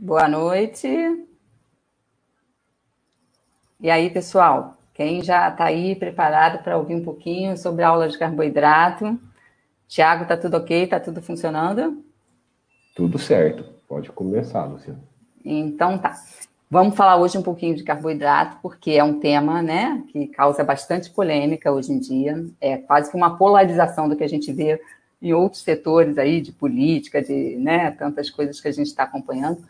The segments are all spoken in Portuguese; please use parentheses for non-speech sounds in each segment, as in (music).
Boa noite. E aí, pessoal? Quem já está aí preparado para ouvir um pouquinho sobre a aula de carboidrato? Tiago, está tudo ok? Está tudo funcionando? Tudo certo. Pode começar, Luciano. Então tá. Vamos falar hoje um pouquinho de carboidrato, porque é um tema né, que causa bastante polêmica hoje em dia. É quase que uma polarização do que a gente vê em outros setores aí de política, de né, tantas coisas que a gente está acompanhando.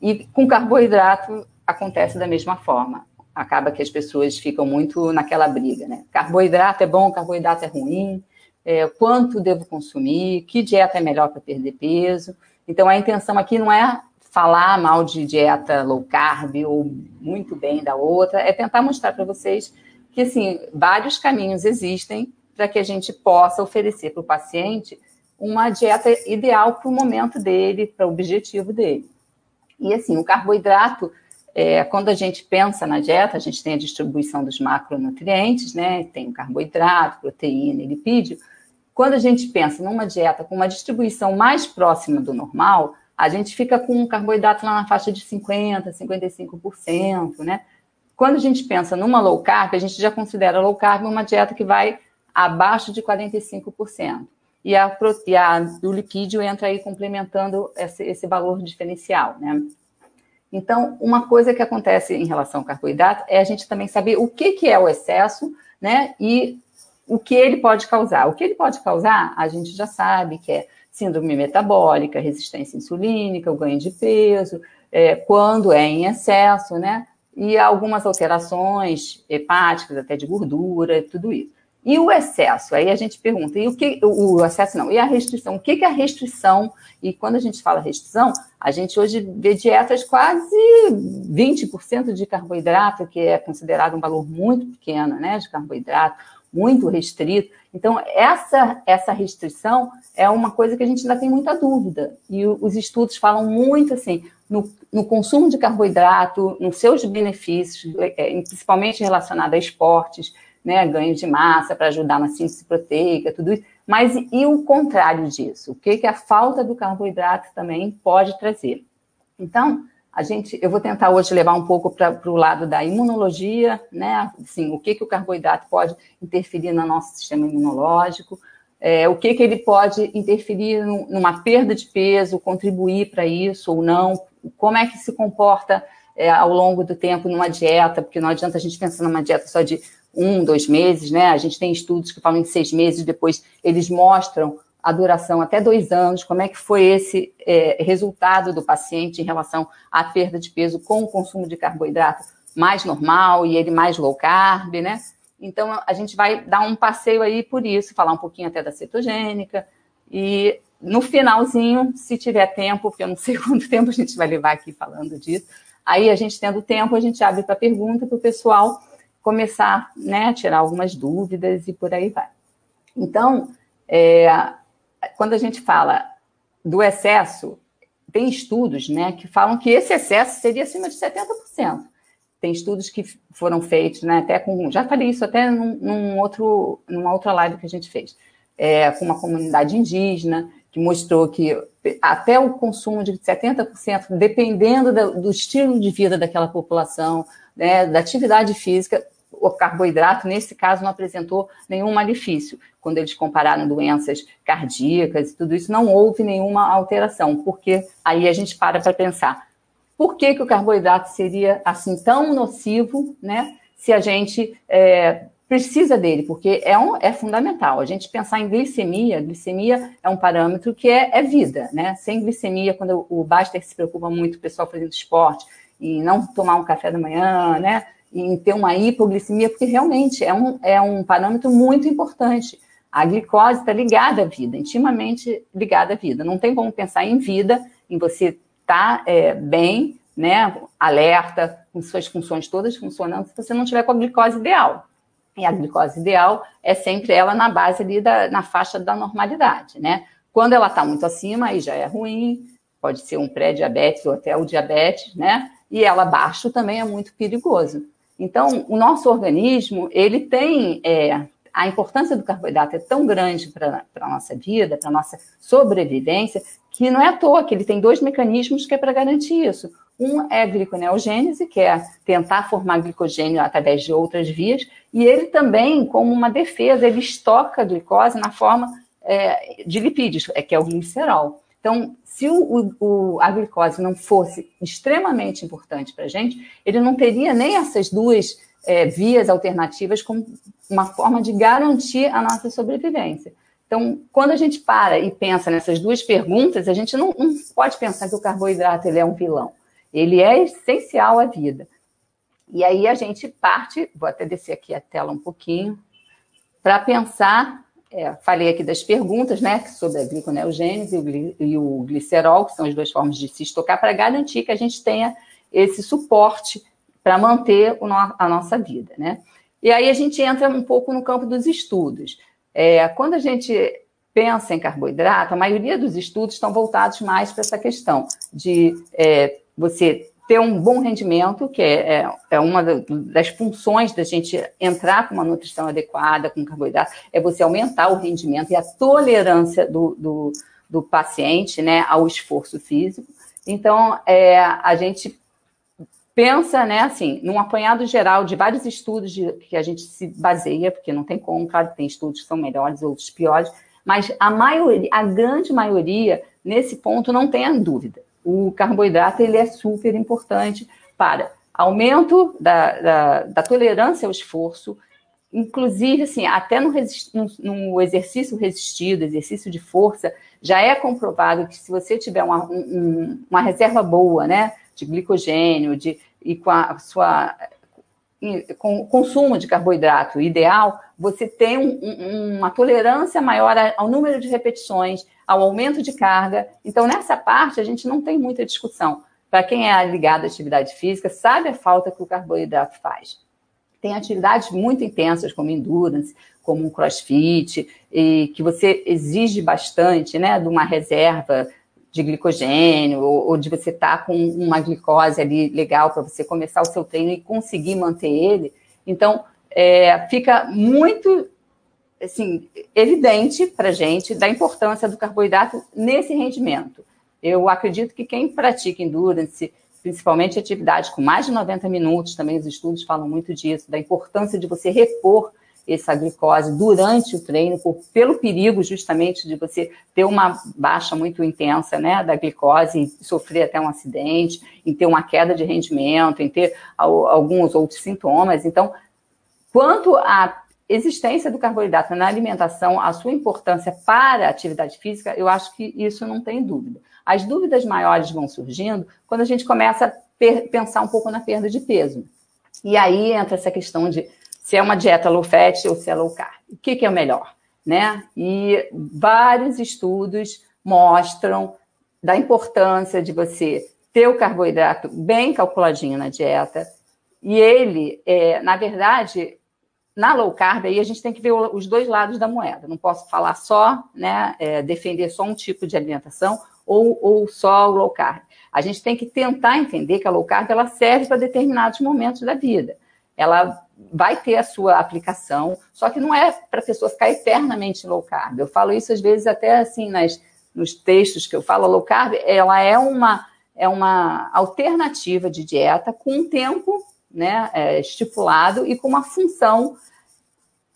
E com carboidrato acontece da mesma forma. Acaba que as pessoas ficam muito naquela briga, né? Carboidrato é bom, carboidrato é ruim, é, quanto devo consumir, que dieta é melhor para perder peso. Então, a intenção aqui não é falar mal de dieta low carb ou muito bem da outra, é tentar mostrar para vocês que, assim, vários caminhos existem para que a gente possa oferecer para o paciente uma dieta ideal para o momento dele, para o objetivo dele. E assim, o carboidrato, é, quando a gente pensa na dieta, a gente tem a distribuição dos macronutrientes, né? Tem carboidrato, proteína lipídio. Quando a gente pensa numa dieta com uma distribuição mais próxima do normal, a gente fica com o carboidrato lá na faixa de 50%, 55%, né? Quando a gente pensa numa low carb, a gente já considera low carb uma dieta que vai abaixo de 45% e, a, e a, o lipídio entra aí complementando esse, esse valor diferencial, né? Então, uma coisa que acontece em relação ao carboidrato é a gente também saber o que, que é o excesso, né? E o que ele pode causar. O que ele pode causar, a gente já sabe que é síndrome metabólica, resistência insulínica, o ganho de peso, é, quando é em excesso, né? E algumas alterações hepáticas, até de gordura, tudo isso. E o excesso? Aí a gente pergunta, e o que o excesso não, e a restrição? O que é a restrição? E quando a gente fala restrição, a gente hoje vê dietas quase 20% de carboidrato, que é considerado um valor muito pequeno, né, de carboidrato, muito restrito. Então, essa, essa restrição é uma coisa que a gente ainda tem muita dúvida. E os estudos falam muito assim, no, no consumo de carboidrato, nos seus benefícios, é, principalmente relacionado a esportes, né, ganho de massa para ajudar na síntese proteica, tudo isso. Mas e o contrário disso? O que, que a falta do carboidrato também pode trazer? Então, a gente, eu vou tentar hoje levar um pouco para o lado da imunologia, né? Assim, o que, que o carboidrato pode interferir no nosso sistema imunológico, é, o que, que ele pode interferir numa perda de peso, contribuir para isso ou não, como é que se comporta é, ao longo do tempo numa dieta, porque não adianta a gente pensar numa dieta só de um, dois meses, né? A gente tem estudos que falam em seis meses, depois eles mostram a duração até dois anos, como é que foi esse é, resultado do paciente em relação à perda de peso com o consumo de carboidrato mais normal e ele mais low carb, né? Então, a gente vai dar um passeio aí por isso, falar um pouquinho até da cetogênica e no finalzinho, se tiver tempo, porque eu não (laughs) sei quanto tempo a gente vai levar aqui falando disso, aí a gente tendo tempo, a gente abre para pergunta para o pessoal começar né, a tirar algumas dúvidas e por aí vai. Então, é, quando a gente fala do excesso, tem estudos né, que falam que esse excesso seria acima de 70%. Tem estudos que foram feitos, né, até com. Já falei isso até num, num outro, numa outra live que a gente fez, é, com uma comunidade indígena, que mostrou que até o consumo de 70%, dependendo do, do estilo de vida daquela população, né, da atividade física, o carboidrato, nesse caso, não apresentou nenhum malefício. Quando eles compararam doenças cardíacas e tudo isso, não houve nenhuma alteração, porque aí a gente para para pensar. Por que, que o carboidrato seria assim tão nocivo, né? Se a gente é, precisa dele, porque é, um, é fundamental. A gente pensar em glicemia, glicemia é um parâmetro que é, é vida, né? Sem glicemia, quando o Baster se preocupa muito, o pessoal fazendo esporte, e não tomar um café da manhã, né? Em ter uma hipoglicemia, porque realmente é um, é um parâmetro muito importante. A glicose está ligada à vida, intimamente ligada à vida. Não tem como pensar em vida, em você estar tá, é, bem, né, alerta, com suas funções todas funcionando, se você não tiver com a glicose ideal. E a glicose ideal é sempre ela na base ali, da, na faixa da normalidade, né? Quando ela está muito acima, aí já é ruim, pode ser um pré-diabetes ou até o diabetes, né? E ela abaixo também é muito perigoso. Então, o nosso organismo, ele tem é, a importância do carboidrato é tão grande para a nossa vida, para a nossa sobrevivência, que não é à toa que ele tem dois mecanismos que é para garantir isso. Um é a gliconeogênese, que é tentar formar glicogênio através de outras vias, e ele também, como uma defesa, ele estoca a glicose na forma é, de lipídios, é, que é o glicerol. Então, se o, o, a glicose não fosse extremamente importante para a gente, ele não teria nem essas duas é, vias alternativas como uma forma de garantir a nossa sobrevivência. Então, quando a gente para e pensa nessas duas perguntas, a gente não, não pode pensar que o carboidrato ele é um vilão. Ele é essencial à vida. E aí a gente parte, vou até descer aqui a tela um pouquinho, para pensar é, falei aqui das perguntas, né, sobre a gliconeogênese e o glicerol, que são as duas formas de se estocar, para garantir que a gente tenha esse suporte para manter a nossa vida, né? E aí a gente entra um pouco no campo dos estudos. É, quando a gente pensa em carboidrato, a maioria dos estudos estão voltados mais para essa questão de é, você ter um bom rendimento, que é, é, é uma das funções da gente entrar com uma nutrição adequada, com carboidrato, é você aumentar o rendimento e a tolerância do, do, do paciente né, ao esforço físico. Então, é, a gente pensa, né, assim, num apanhado geral de vários estudos de, que a gente se baseia, porque não tem como, claro, tem estudos que são melhores, outros piores, mas a maioria, a grande maioria, nesse ponto, não tenha dúvida o carboidrato ele é super importante para aumento da, da, da tolerância ao esforço, inclusive, assim, até no, no, no, exercício resistido, exercício de força, já é comprovado que se você tiver uma, um, uma reserva boa, né, de glicogênio, de, e com a sua com o consumo de carboidrato ideal, você tem um, um, uma tolerância maior ao número de repetições, ao aumento de carga. Então, nessa parte, a gente não tem muita discussão. Para quem é ligado à atividade física, sabe a falta que o carboidrato faz. Tem atividades muito intensas, como endurance, como um crossfit, que você exige bastante né, de uma reserva de glicogênio, ou, ou de você estar tá com uma glicose ali legal para você começar o seu treino e conseguir manter ele. Então, é, fica muito assim, evidente para a gente da importância do carboidrato nesse rendimento. Eu acredito que quem pratica endurance, principalmente atividades com mais de 90 minutos, também os estudos falam muito disso, da importância de você repor essa glicose durante o treino, por, pelo perigo justamente de você ter uma baixa muito intensa né, da glicose sofrer até um acidente, em ter uma queda de rendimento, em ter alguns outros sintomas. Então, quanto à existência do carboidrato na alimentação, a sua importância para a atividade física, eu acho que isso não tem dúvida. As dúvidas maiores vão surgindo quando a gente começa a pensar um pouco na perda de peso. E aí entra essa questão de se é uma dieta low fat ou se é low carb. O que, que é o melhor? Né? E vários estudos mostram da importância de você ter o carboidrato bem calculadinho na dieta. E ele, é, na verdade, na low carb, aí a gente tem que ver os dois lados da moeda. Não posso falar só, né, é, defender só um tipo de alimentação ou, ou só o low carb. A gente tem que tentar entender que a low carb ela serve para determinados momentos da vida. Ela vai ter a sua aplicação, só que não é para a pessoa ficar eternamente low carb. Eu falo isso às vezes até assim nas, nos textos que eu falo, low carb, ela é uma, é uma alternativa de dieta com um tempo né, é, estipulado e com uma função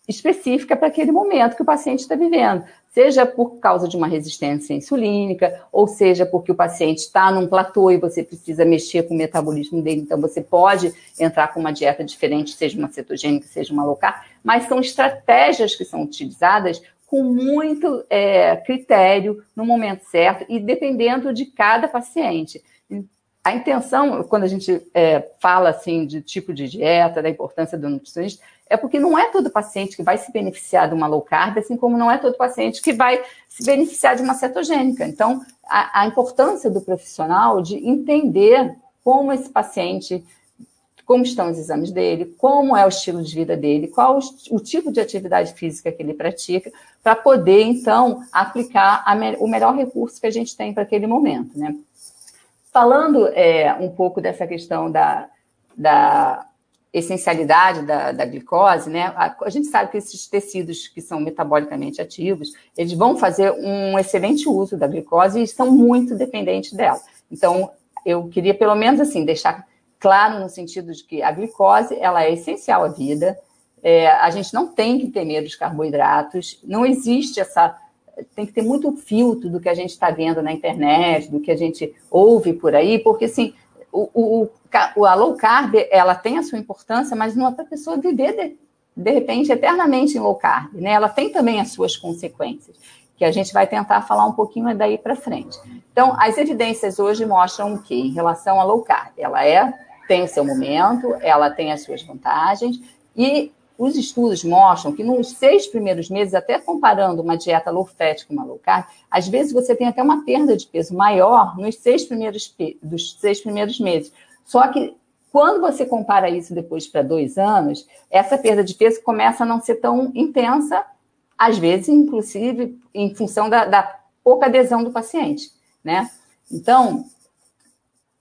específica para aquele momento que o paciente está vivendo seja por causa de uma resistência insulínica, ou seja porque o paciente está num platô e você precisa mexer com o metabolismo dele, então você pode entrar com uma dieta diferente, seja uma cetogênica, seja uma low carb, mas são estratégias que são utilizadas com muito é, critério no momento certo e dependendo de cada paciente. A intenção, quando a gente é, fala assim de tipo de dieta, da importância do nutricionista, é porque não é todo paciente que vai se beneficiar de uma low carb, assim como não é todo paciente que vai se beneficiar de uma cetogênica. Então, a, a importância do profissional de entender como esse paciente, como estão os exames dele, como é o estilo de vida dele, qual o, o tipo de atividade física que ele pratica, para poder, então, aplicar me, o melhor recurso que a gente tem para aquele momento, né? Falando é, um pouco dessa questão da, da essencialidade da, da glicose, né? A, a, gente sabe que esses tecidos que são metabolicamente ativos, eles vão fazer um excelente uso da glicose e são muito dependentes dela. Então, eu queria pelo menos assim deixar claro no sentido de que a glicose ela é essencial à vida. É, a gente não tem que ter medo dos carboidratos. Não existe essa tem que ter muito filtro do que a gente está vendo na internet, do que a gente ouve por aí, porque assim o, o, a low carb, ela tem a sua importância, mas não é para a pessoa viver, de, de repente, eternamente em low carb, né? Ela tem também as suas consequências, que a gente vai tentar falar um pouquinho daí para frente. Então, as evidências hoje mostram o quê? Em relação à low carb, ela é, tem o seu momento, ela tem as suas vantagens, e os estudos mostram que nos seis primeiros meses, até comparando uma dieta low fat com uma low carb, às vezes você tem até uma perda de peso maior nos seis primeiros, dos seis primeiros meses. Só que quando você compara isso depois para dois anos, essa perda de peso começa a não ser tão intensa, às vezes, inclusive, em função da, da pouca adesão do paciente, né? Então,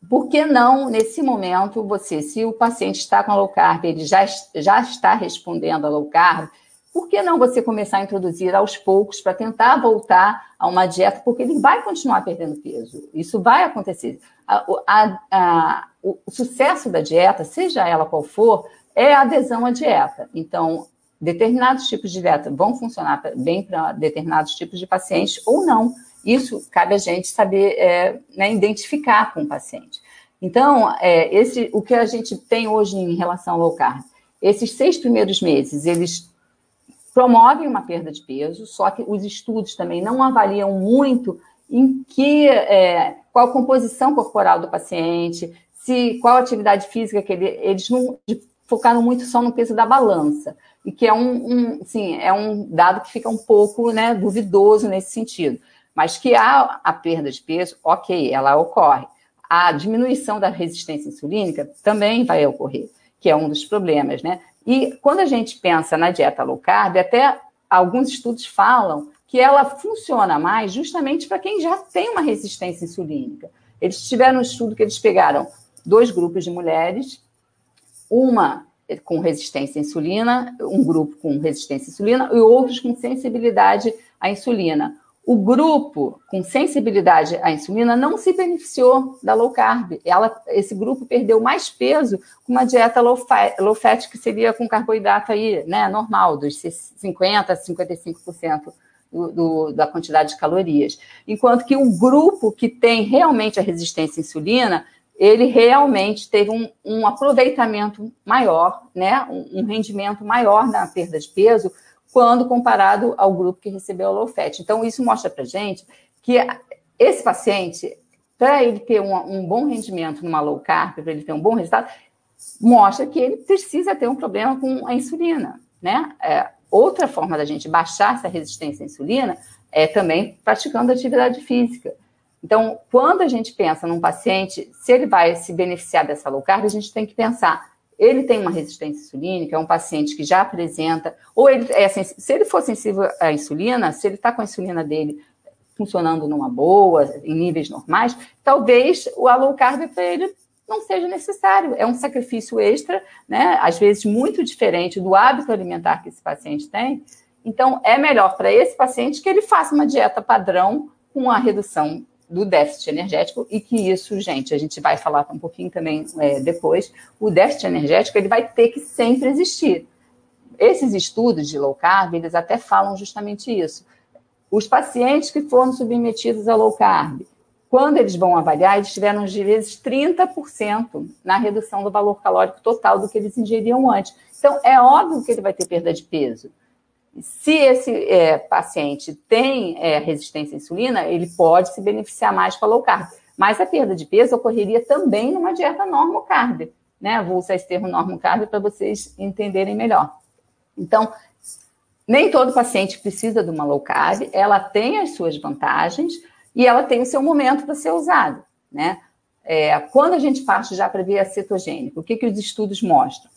por que não, nesse momento, você, se o paciente está com low carb, ele já, já está respondendo a low carb, por que não você começar a introduzir aos poucos para tentar voltar a uma dieta? Porque ele vai continuar perdendo peso. Isso vai acontecer. A, a, a, o, sucesso da dieta, seja ela qual for, é a adesão à dieta. Então, determinados tipos de dieta vão funcionar bem para determinados tipos de pacientes ou não. Isso cabe a gente saber é, né, identificar com o paciente. Então, é, esse, o que a gente tem hoje em relação ao low carb, esses seis primeiros meses, eles promovem uma perda de peso, só que os estudos também não avaliam muito em que é, qual a composição corporal do paciente, se qual atividade física que ele, eles não focaram muito só no peso da balança e que é um, um sim, é um dado que fica um pouco né, duvidoso nesse sentido. Mas que há a perda de peso, ok, ela ocorre. A diminuição da resistência insulínica também vai ocorrer, que é um dos problemas, né? E quando a gente pensa na dieta low carb, até alguns estudos falam que ela funciona mais justamente para quem já tem uma resistência insulínica. Eles tiveram um estudo que eles pegaram dois grupos de mulheres, uma com resistência à insulina, um grupo com resistência à insulina e outros com sensibilidade à insulina. O grupo com sensibilidade à insulina não se beneficiou da low carb. Ela, esse grupo perdeu mais peso com uma dieta low fat, low fat que seria com carboidrato aí, né, normal, dos 50% a 55% do, do, da quantidade de calorias. Enquanto que o grupo que tem realmente a resistência à insulina, ele realmente teve um, um aproveitamento maior, né, um, um rendimento maior na perda de peso, quando comparado ao grupo que recebeu a low fat. Então, isso mostra para gente que esse paciente, para ele ter um, um, bom rendimento numa low carb, para ele ter um bom resultado, mostra que ele precisa ter um problema com a insulina, né? É, outra forma da gente baixar essa resistência à insulina é também praticando atividade física. Então, quando a gente pensa num paciente, se ele vai se beneficiar dessa low carb, a gente tem que pensar ele tem uma resistência insulínica, é um paciente que já apresenta, ou ele é se ele for sensível à insulina, se ele está com a insulina dele funcionando numa boa, em níveis normais, talvez o low carb para ele não seja necessário. É um sacrifício extra, né? Às vezes muito diferente do hábito alimentar que esse paciente tem. Então, é melhor para esse paciente que ele faça uma dieta padrão com a redução do déficit energético e que isso, gente, a gente vai falar um pouquinho também é, depois, o déficit energético ele vai ter que sempre existir. Esses estudos de low carb, eles até falam justamente isso. Os pacientes que foram submetidos a low carb, quando eles vão avaliar, eles tiveram, às vezes, 30% na redução do valor calórico total do que eles ingeriam antes. Então, é óbvio que ele vai ter perda de peso. Se esse é, paciente tem é, resistência à insulina, ele pode se beneficiar mais com a low carb. Mas a perda de peso ocorreria também numa dieta normo carb, né? Vou usar esse termo normo carb para vocês entenderem melhor. Então, nem todo paciente precisa de uma low carb, ela tem as suas vantagens e ela tem o seu momento para ser usada, né? É, quando a gente parte já para via cetogênica, o que, que os estudos mostram?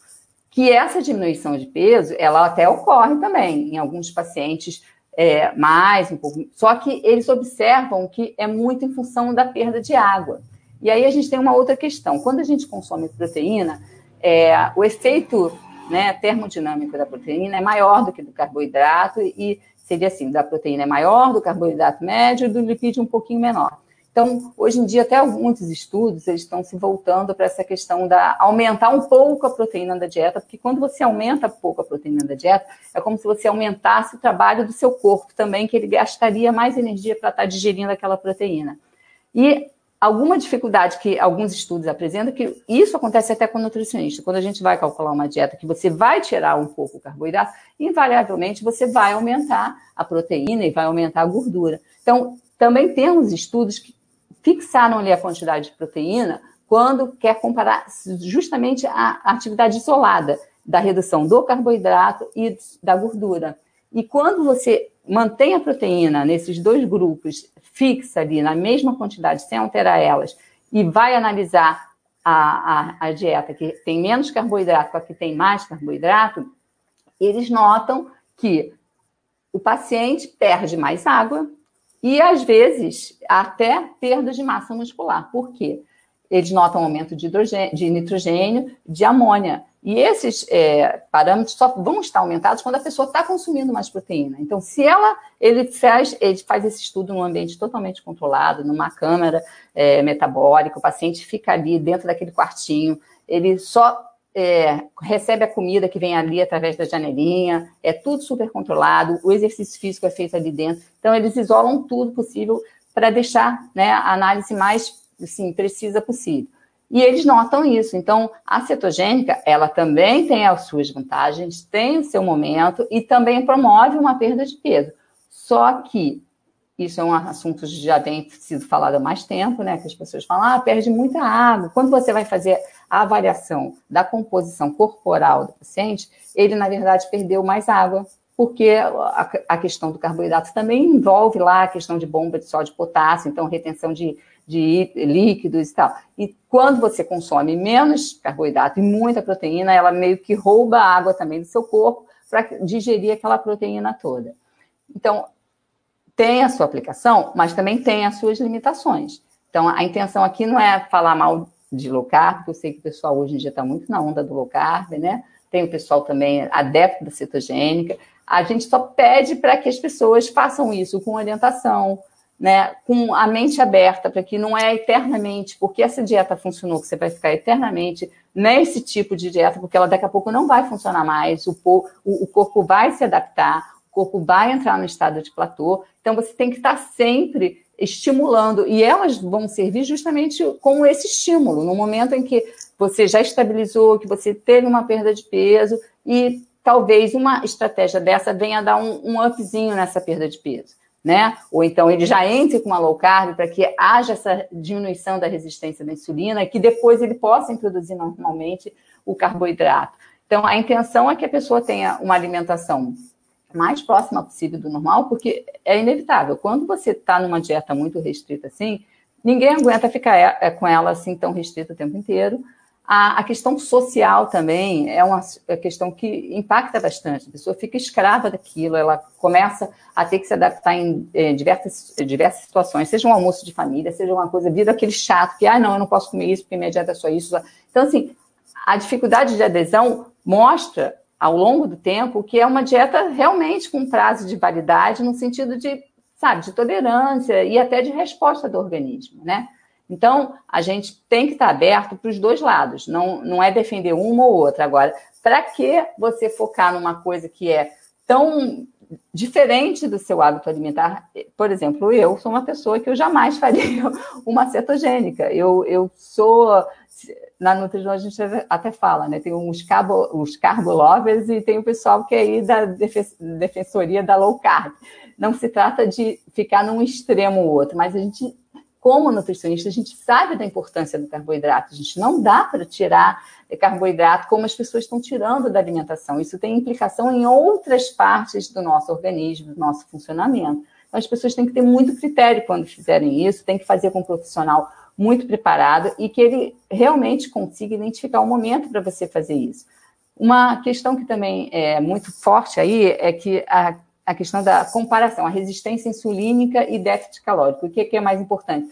Que essa diminuição de peso, ela até ocorre também em alguns pacientes é, mais, um pouco, só que eles observam que é muito em função da perda de água. E aí a gente tem uma outra questão. Quando a gente consome proteína, é, o efeito né, termodinâmico da proteína é maior do que do carboidrato e seria assim, da proteína é maior, do carboidrato médio e do lipídio um pouquinho menor. Então, hoje em dia, até muitos estudos eles estão se voltando para essa questão da aumentar um pouco a proteína da dieta, porque quando você aumenta pouco a proteína da dieta, é como se você aumentasse o trabalho do seu corpo também, que ele gastaria mais energia para estar tá digerindo aquela proteína. E alguma dificuldade que alguns estudos apresentam, que isso acontece até com o nutricionista. Quando a gente vai calcular uma dieta que você vai tirar um pouco o carboidrato, invariavelmente você vai aumentar a proteína e vai aumentar a gordura. Então, também temos estudos que fixaram ali a quantidade de proteína quando quer comparar justamente a atividade isolada da redução do carboidrato e da gordura. E quando você mantém a proteína nesses dois grupos fixa ali na mesma quantidade, sem alterar elas, e vai analisar a, a, a dieta que tem menos carboidrato com a que tem mais carboidrato, eles notam que o paciente perde mais água, e, às vezes, até perda de massa muscular. Por quê? Eles notam aumento de, de nitrogênio, de amônia. E esses é, parâmetros só vão estar aumentados quando a pessoa está consumindo mais proteína. Então, se ela, ele faz, ele faz esse estudo num ambiente totalmente controlado, numa câmara é, metabólica, o paciente fica ali dentro daquele quartinho, ele só é, recebe a comida que vem ali através da janelinha, é tudo super controlado, o exercício físico é feito ali dentro. Então, eles isolam tudo possível para deixar né, a análise mais assim, precisa possível. E eles notam isso. Então, a cetogênica, ela também tem as suas vantagens, tem o seu momento e também promove uma perda de peso. Só que isso é um assunto que já tem sido falado há mais tempo, né? Que as pessoas falam, ah, perde muita água. Quando você vai fazer a avaliação da composição corporal do paciente, ele, na verdade, perdeu mais água, porque a, questão do carboidrato também envolve lá a questão de bomba de sódio e potássio, então retenção de, de líquidos e tal. E quando você consome menos carboidrato e muita proteína, ela meio que rouba a água também do seu corpo para digerir aquela proteína toda. Então, tem a sua aplicação, mas também tem as suas limitações. Então, a intenção aqui não é falar mal de low carb, porque eu sei que o pessoal hoje em dia está muito na onda do low carb, né? Tem o pessoal também adepto da cetogênica. A gente só pede para que as pessoas façam isso com orientação, né? Com a mente aberta, para que não é eternamente, porque essa dieta funcionou, que você vai ficar eternamente nesse tipo de dieta, porque ela daqui a pouco não vai funcionar mais, o, o corpo vai se adaptar, o corpo vai entrar no estado de platô. Então, você tem que estar sempre estimulando, e elas vão servir justamente como esse estímulo, no momento em que você já estabilizou, que você teve uma perda de peso, e talvez uma estratégia dessa venha dar um, um upzinho nessa perda de peso. Né? Ou então ele já entre com uma low carb para que haja essa diminuição da resistência da insulina que depois ele possa introduzir normalmente o carboidrato. Então, a intenção é que a pessoa tenha uma alimentação mais próxima possível do normal, porque é inevitável. Quando você está numa dieta muito restrita assim, ninguém aguenta ficar é, é, com ela assim tão restrita o tempo inteiro. A, a questão social também é uma é questão que impacta bastante. A pessoa fica escrava daquilo, ela começa a ter que se adaptar em diversas, diversas situações, seja um almoço de família, seja uma coisa, vira aquele chato que, ah, não, eu não posso comer isso porque minha dieta é só isso. Então, assim, a dificuldade de adesão mostra ao longo do tempo, que é uma dieta realmente com prazo de validade, no sentido de, sabe, de tolerância e até de resposta do organismo, né? Então, a gente tem que estar aberto para os dois lados, não, não é defender uma ou outra. Agora, para que você focar numa coisa que é tão diferente do seu hábito alimentar? Por exemplo, eu sou uma pessoa que eu jamais faria (laughs) uma cetogênica. Eu, eu sou na nutrição a gente até fala, né? Tem uns carbo, os carbo lovers e tem o pessoal que é aí da defensoria da low carb. Não se trata de ficar num extremo ou outro, mas a gente, como nutricionista, a gente sabe da importância do carboidrato. A gente não dá para tirar carboidrato como as pessoas estão tirando da alimentação. Isso tem implicação em outras partes do nosso organismo, do nosso funcionamento. Então, as pessoas têm que ter muito critério quando fizerem isso, tem que fazer com um profissional muito preparado e que ele realmente consiga identificar o momento para você fazer isso. Uma questão que também é muito forte aí é que a, a questão da comparação, a resistência insulínica e déficit calórico. O que, que é mais importante?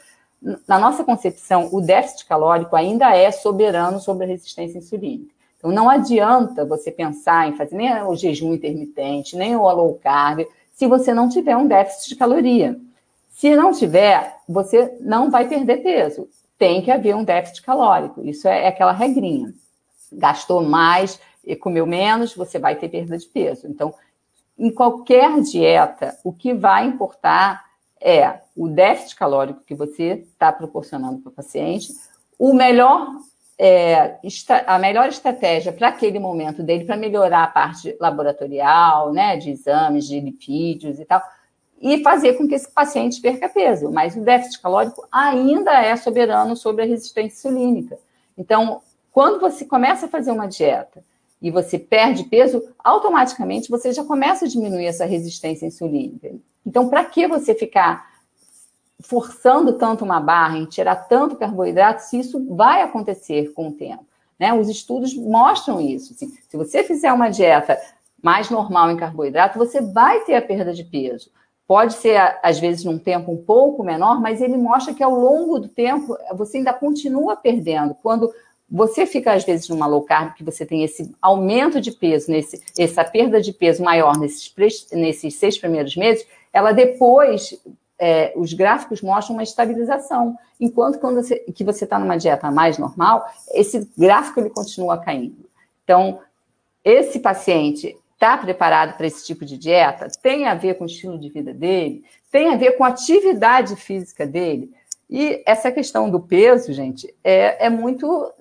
Na nossa concepção, o déficit calórico ainda é soberano sobre a resistência insulínica. Então, não adianta você pensar em fazer nem o jejum intermitente, nem o low carb, se você não tiver um déficit de caloria. Se não tiver, você não vai perder peso. Tem que haver um déficit calórico. Isso é, é aquela regrinha. Gastou mais e comeu menos, você vai ter perda de peso. Então, em qualquer dieta, o que vai importar é o déficit calórico que você está proporcionando para o paciente, o melhor, é, a melhor estratégia para aquele momento dele, para melhorar a parte laboratorial, né, de exames, de lipídios e tal, e fazer com que esse paciente perca peso. Mas o déficit calórico ainda é soberano sobre a resistência insulínica. Então, quando você começa a fazer uma dieta e você perde peso, automaticamente você já começa a diminuir essa resistência insulínica. Então, para que você ficar forçando tanto uma barra em tirar tanto carboidrato, se isso vai acontecer com o tempo? Né? Os estudos mostram isso. Assim, se você fizer uma dieta mais normal em carboidrato, você vai ter a perda de peso. Pode ser, às vezes, num tempo um pouco menor, mas ele mostra que ao longo do tempo você ainda continua perdendo. Quando você fica, às vezes, numa low carb, que você tem esse aumento de peso, nesse, essa perda de peso maior nesses, nesses seis primeiros meses, ela depois, é, os gráficos mostram uma estabilização. Enquanto quando você, que você está numa dieta mais normal, esse gráfico ele continua caindo. Então, esse paciente está preparado para esse tipo de dieta? Tem a ver com o estilo de vida dele? Tem a ver com a atividade física dele? E essa questão do peso, gente, é, é muito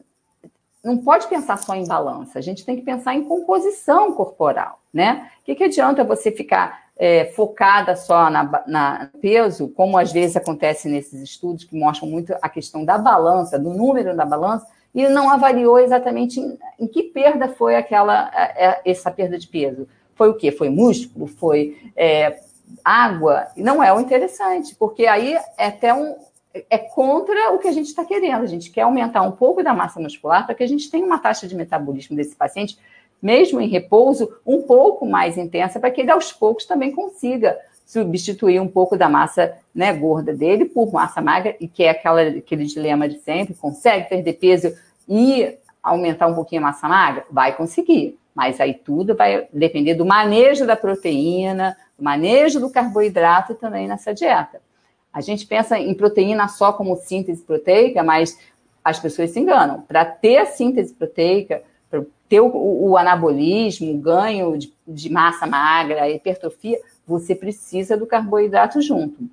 não pode pensar só em balança, a gente tem que pensar em composição corporal, né? O que, que adianta você ficar é, focada só na, na, peso, como às vezes acontece nesses estudos que mostram muito a questão da balança, do número da balança, e não avaliou exatamente em, em que perda foi aquela essa perda de peso. Foi o quê? Foi músculo? Foi é, água? Não é o interessante, porque aí é até um, é contra o que a gente está querendo. A gente quer aumentar um pouco da massa muscular para que a gente tenha uma taxa de metabolismo desse paciente, mesmo em repouso, um pouco mais intensa, para que ele aos poucos também consiga substituir um pouco da massa né, gorda dele por massa magra, e que é aquela, aquele dilema de sempre: consegue perder peso e aumentar um pouquinho a massa magra? Vai conseguir. Mas aí tudo vai depender do manejo da proteína, do manejo do carboidrato também nessa dieta. A gente pensa em proteína só como síntese proteica, mas as pessoas se enganam. Para ter a síntese proteica, para ter o, o, anabolismo, o ganho de, de massa magra, hipertrofia, você precisa do carboidrato junto.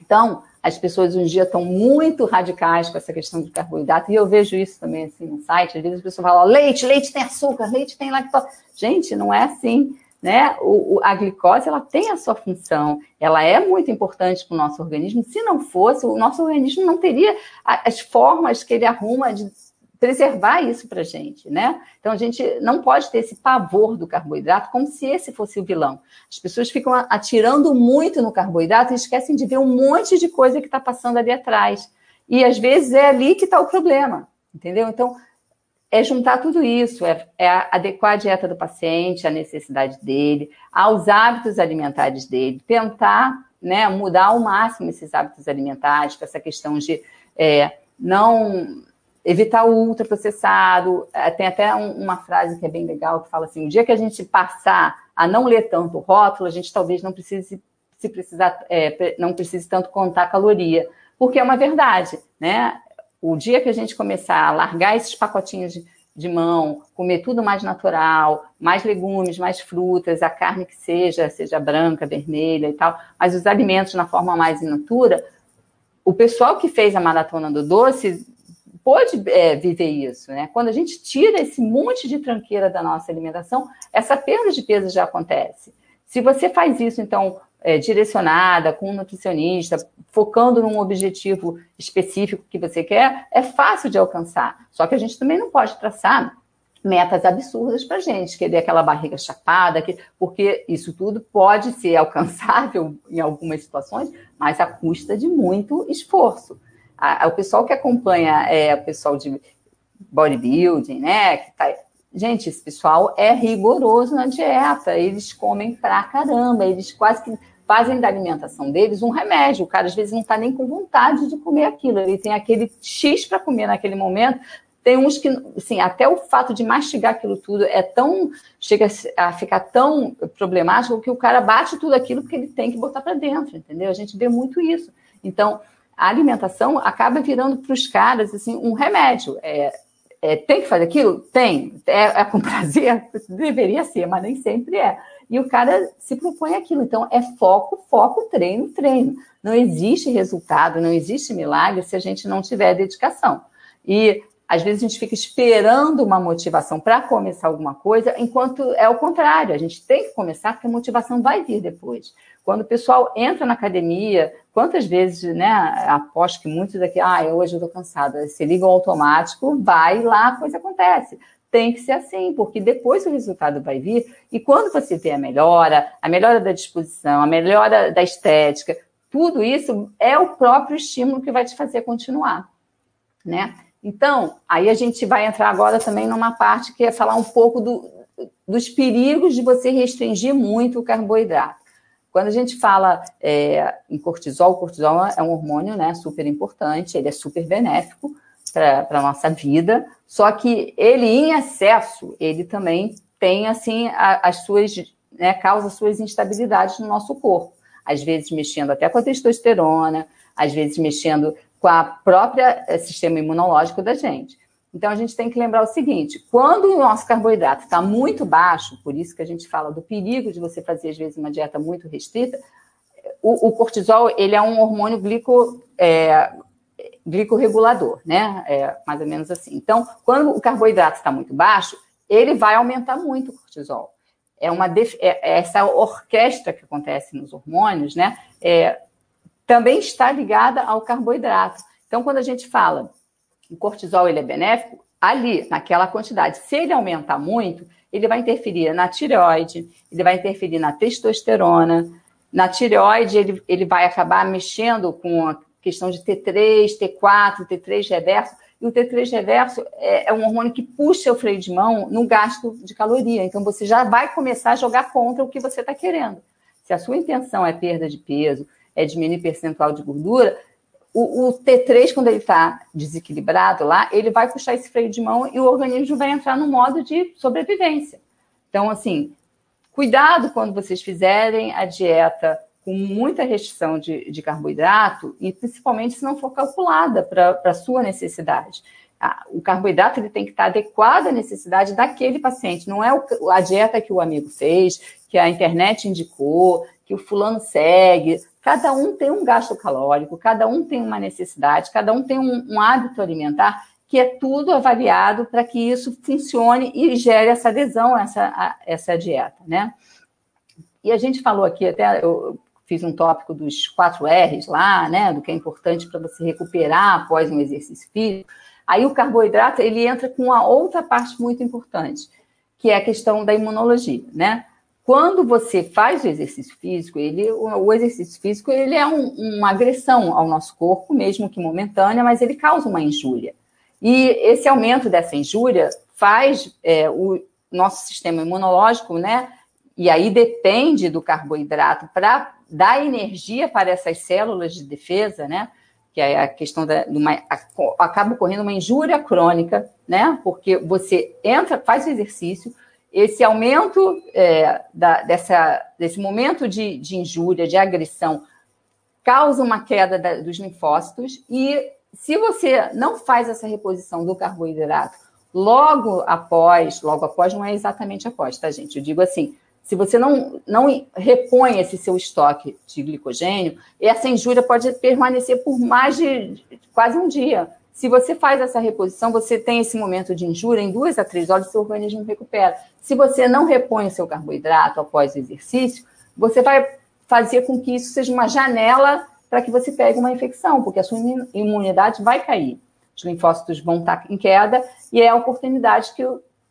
Então, as pessoas em dia estão muito radicais com essa questão do carboidrato, e eu vejo isso também assim no site. Às vezes as pessoas falam: leite, leite tem açúcar, leite tem lactose. Gente, não é assim né? O, a glicose ela tem a sua função, ela é muito importante para o nosso organismo. Se não fosse, o nosso organismo não teria as formas que ele arruma de preservar isso para a gente, né? Então a gente não pode ter esse pavor do carboidrato como se esse fosse o vilão. As pessoas ficam atirando muito no carboidrato e esquecem de ver um monte de coisa que está passando ali atrás. E às vezes é ali que está o problema, entendeu? Então é juntar tudo isso, é, é, adequar a dieta do paciente à necessidade dele, aos hábitos alimentares dele, tentar né, mudar ao máximo esses hábitos alimentares, com essa questão de é, não evitar o ultraprocessado. É, tem até um, uma frase que é bem legal que fala assim: o dia que a gente passar a não ler tanto rótulo, a gente talvez não precise se precisar, é, não precise tanto contar caloria, porque é uma verdade, né? O dia que a gente começar a largar esses pacotinhos de, de mão, comer tudo mais natural, mais legumes, mais frutas, a carne que seja, seja branca, vermelha e tal, mas os alimentos na forma mais in natura, o pessoal que fez a maratona do doce pôde é, viver isso, né? Quando a gente tira esse monte de tranqueira da nossa alimentação, essa perda de peso já acontece. Se você faz isso, então, é, direcionada, com um nutricionista, focando num objetivo específico que você quer, é fácil de alcançar. Só que a gente também não pode traçar metas absurdas para gente, querer aquela barriga chapada, que, porque isso tudo pode ser (laughs) alcançável em algumas situações, mas à custa de muito esforço. A, a, o pessoal que acompanha é o pessoal de bodybuilding, né, que tá, Gente, esse pessoal é rigoroso na dieta, eles comem pra caramba, eles quase que fazem da alimentação deles um remédio. O cara às vezes não está nem com vontade de comer aquilo, ele tem aquele X para comer naquele momento, Tem uns que, assim, até o fato de mastigar aquilo tudo é tão. chega a ficar tão problemático que o cara bate tudo aquilo porque ele tem que botar para dentro, entendeu? A gente vê muito isso. Então, a alimentação acaba virando para os caras assim, um remédio. É, é, tem que fazer aquilo? Tem. É, é com (laughs) prazer? Deveria ser, mas nem sempre é. E o cara se propõe aquilo. Então, é foco, foco, treino, treino. Não existe resultado, não existe milagre se a gente não tiver dedicação. E às vezes a gente fica esperando uma motivação para começar alguma coisa, enquanto é o contrário, a gente tem que começar porque a motivação vai vir depois. Quando o pessoal entra na academia, quantas vezes, né, aposto que muitos aqui, ah, hoje eu estou cansada, se liga automático, vai lá, a coisa acontece. Tem que ser assim, porque depois o resultado vai vir, e quando você vê a melhora, a melhora da disposição, a melhora da estética, tudo isso é o próprio estímulo que vai te fazer continuar, né? Então, aí a gente vai entrar agora também numa parte que é falar um pouco do, dos perigos de você restringir muito o carboidrato. Quando a gente fala é, em cortisol, o cortisol é um hormônio né, super importante, ele é super benéfico para a nossa vida, só que ele, em excesso, ele também tem, assim, a, as suas, né, causa suas instabilidades no nosso corpo. Às vezes mexendo até com a testosterona, às vezes mexendo com a própria eh, sistema imunológico da gente. Então a gente tem que lembrar o seguinte: quando o nosso carboidrato está muito baixo, por isso que a gente fala do perigo de você fazer às vezes uma dieta muito restrita, o, o cortisol ele é um hormônio glico, é, glicorregulador, né? É mais ou menos assim. Então, quando o carboidrato está muito baixo, ele vai aumentar muito o cortisol. É uma é, é essa orquestra que acontece nos hormônios, né? É, também está ligada ao carboidrato. Então, quando a gente fala o cortisol ele é benéfico, ali, naquela quantidade, se ele aumentar muito, ele vai interferir na tireoide, ele vai interferir na testosterona. Na tireoide, ele, ele vai acabar mexendo com a questão de T3, T4, T3 reverso. E o T3 reverso é, é um hormônio que puxa o freio de mão no gasto de caloria. Então, você já vai começar a jogar contra o que você está querendo. Se a sua intenção é perda de peso, é diminuir percentual de gordura, o, o T3, quando ele está desequilibrado lá, ele vai puxar esse freio de mão e o organismo vai entrar no modo de sobrevivência. Então, assim, cuidado quando vocês fizerem a dieta com muita restrição de, de carboidrato e principalmente se não for calculada para a sua necessidade. O carboidrato ele tem que estar adequado à necessidade daquele paciente, não é a dieta que o amigo fez, que a internet indicou, que o fulano segue. Cada um tem um gasto calórico, cada um tem uma necessidade, cada um tem um, um hábito alimentar que é tudo avaliado para que isso funcione e gere essa adesão a essa, a essa dieta, né? E a gente falou aqui, até eu fiz um tópico dos quatro R's lá, né? Do que é importante para você recuperar após um exercício físico. Aí o carboidrato, ele entra com uma outra parte muito importante, que é a questão da imunologia, né? Quando você faz o exercício físico, ele, o exercício físico ele é um, uma agressão ao nosso corpo, mesmo que momentânea, mas ele causa uma injúria. E esse aumento dessa injúria faz é, o nosso sistema imunológico, né? E aí depende do carboidrato para dar energia para essas células de defesa, né? Que é a questão da uma, acaba ocorrendo uma injúria crônica, né? Porque você entra, faz o exercício, esse aumento é, da, dessa, desse momento de, de, injúria, de agressão, causa uma queda da, dos linfócitos, e se você não faz essa reposição do carboidrato logo após, logo após não é exatamente após, tá, gente? Eu digo assim, se você não, não repõe esse seu estoque de glicogênio, essa injúria pode permanecer por mais de quase um dia. Se você faz essa reposição, você tem esse momento de injúria, em duas a três horas, seu organismo recupera. Se você não repõe o seu carboidrato após o exercício, você vai fazer com que isso seja uma janela para que você pegue uma infecção, porque a sua imunidade vai cair. Os linfócitos vão estar em queda e é a oportunidade que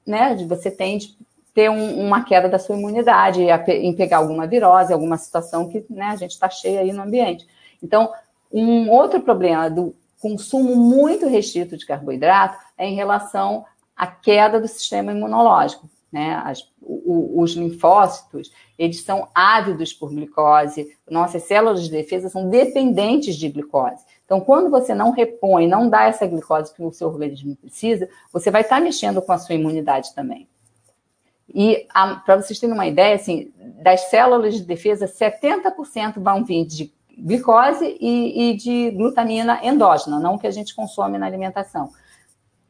né, você tem de ter um, uma queda da sua imunidade, em pegar alguma virose, alguma situação que né, a gente está cheia aí no ambiente. Então, um outro problema do consumo muito restrito de carboidrato é em relação à queda do sistema imunológico. Né? As, o, os linfócitos, eles são ávidos por glicose, nossas células de defesa são dependentes de glicose. Então, quando você não repõe, não dá essa glicose que o seu organismo precisa, você vai estar mexendo com a sua imunidade também. E para vocês terem uma ideia, assim, das células de defesa, 70% vão vir de glicose e, e, de glutamina endógena, não que a gente consome na alimentação.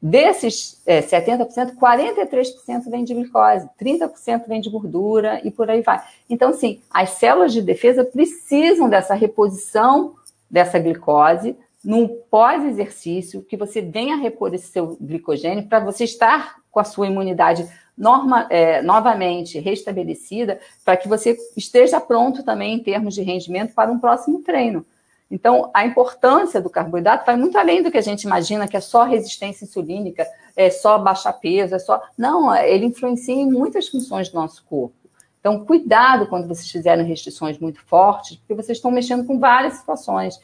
Desses é, 70%, 43% vem de glicose, 30% vem de gordura e por aí vai. Então, assim, as células de defesa precisam dessa reposição dessa glicose no pós-exercício, que você venha repor esse seu glicogênio para você estar com a sua imunidade norma, é, novamente restabelecida, para que você esteja pronto também em termos de rendimento para um próximo treino. Então, a importância do carboidrato vai muito além do que a gente imagina, que é só resistência insulínica, é só baixar peso, é só. Não, ele influencia em muitas funções do nosso corpo. Então, cuidado quando vocês fizerem restrições muito fortes, porque vocês estão mexendo com várias situações.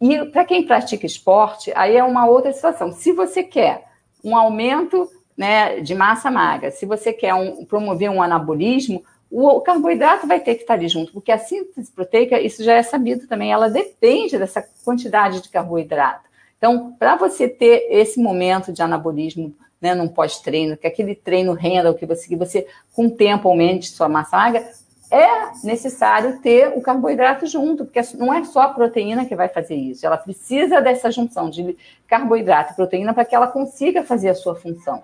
E para quem pratica esporte, aí é uma outra situação. Se você quer um aumento né, de massa magra, se você quer um, promover um anabolismo, o carboidrato vai ter que estar ali junto, porque a síntese proteica, isso já é sabido também, ela depende dessa quantidade de carboidrato. Então, para você ter esse momento de anabolismo né, num pós-treino, que aquele treino renda o que você, que você com o tempo aumente sua massa magra, é necessário ter o carboidrato junto, porque não é só a proteína que vai fazer isso, ela precisa dessa junção de carboidrato e proteína para que ela consiga fazer a sua função.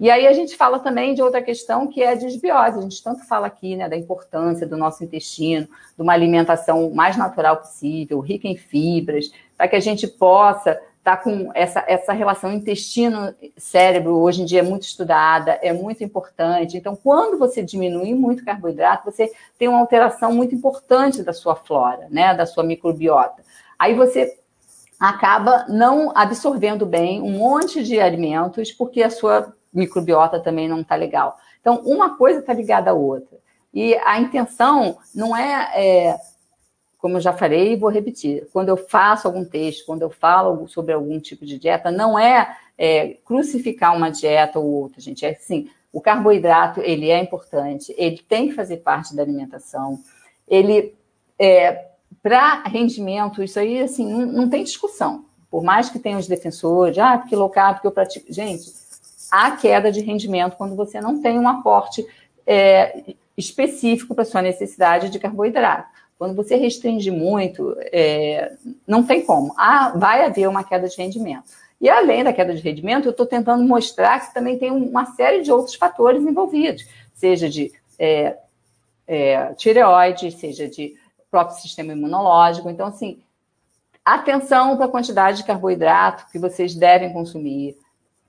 E aí a gente fala também de outra questão que é a desbiose. A gente tanto fala aqui né, da importância do nosso intestino, de uma alimentação mais natural possível, rica em fibras, para que a gente possa estar tá com essa, essa relação intestino-cérebro, hoje em dia é muito estudada, é muito importante. Então, quando você diminui muito carboidrato, você tem uma alteração muito importante da sua flora, né, da sua microbiota. Aí você acaba não absorvendo bem um monte de alimentos, porque a sua microbiota também não está legal. Então, uma coisa está ligada à outra. E a intenção não é, é, como eu já falei e vou repetir, quando eu faço algum texto, quando eu falo sobre algum tipo de dieta, não é, é crucificar uma dieta ou outra, gente. É assim, o carboidrato, ele é importante, ele tem que fazer parte da alimentação. Ele, é, para rendimento, isso aí, assim, não, não tem discussão. Por mais que tenha os defensores, ah, porque low carb, porque eu pratico... Gente, há queda de rendimento quando você não tem um aporte é, específico para sua necessidade de carboidrato. Quando você restringe muito, é, não tem como. Ah, vai haver uma queda de rendimento. E além da queda de rendimento, eu estou tentando mostrar que também tem uma série de outros fatores envolvidos, seja de é, é, tireoide, seja de próprio sistema imunológico. Então, assim, atenção para a quantidade de carboidrato que vocês devem consumir.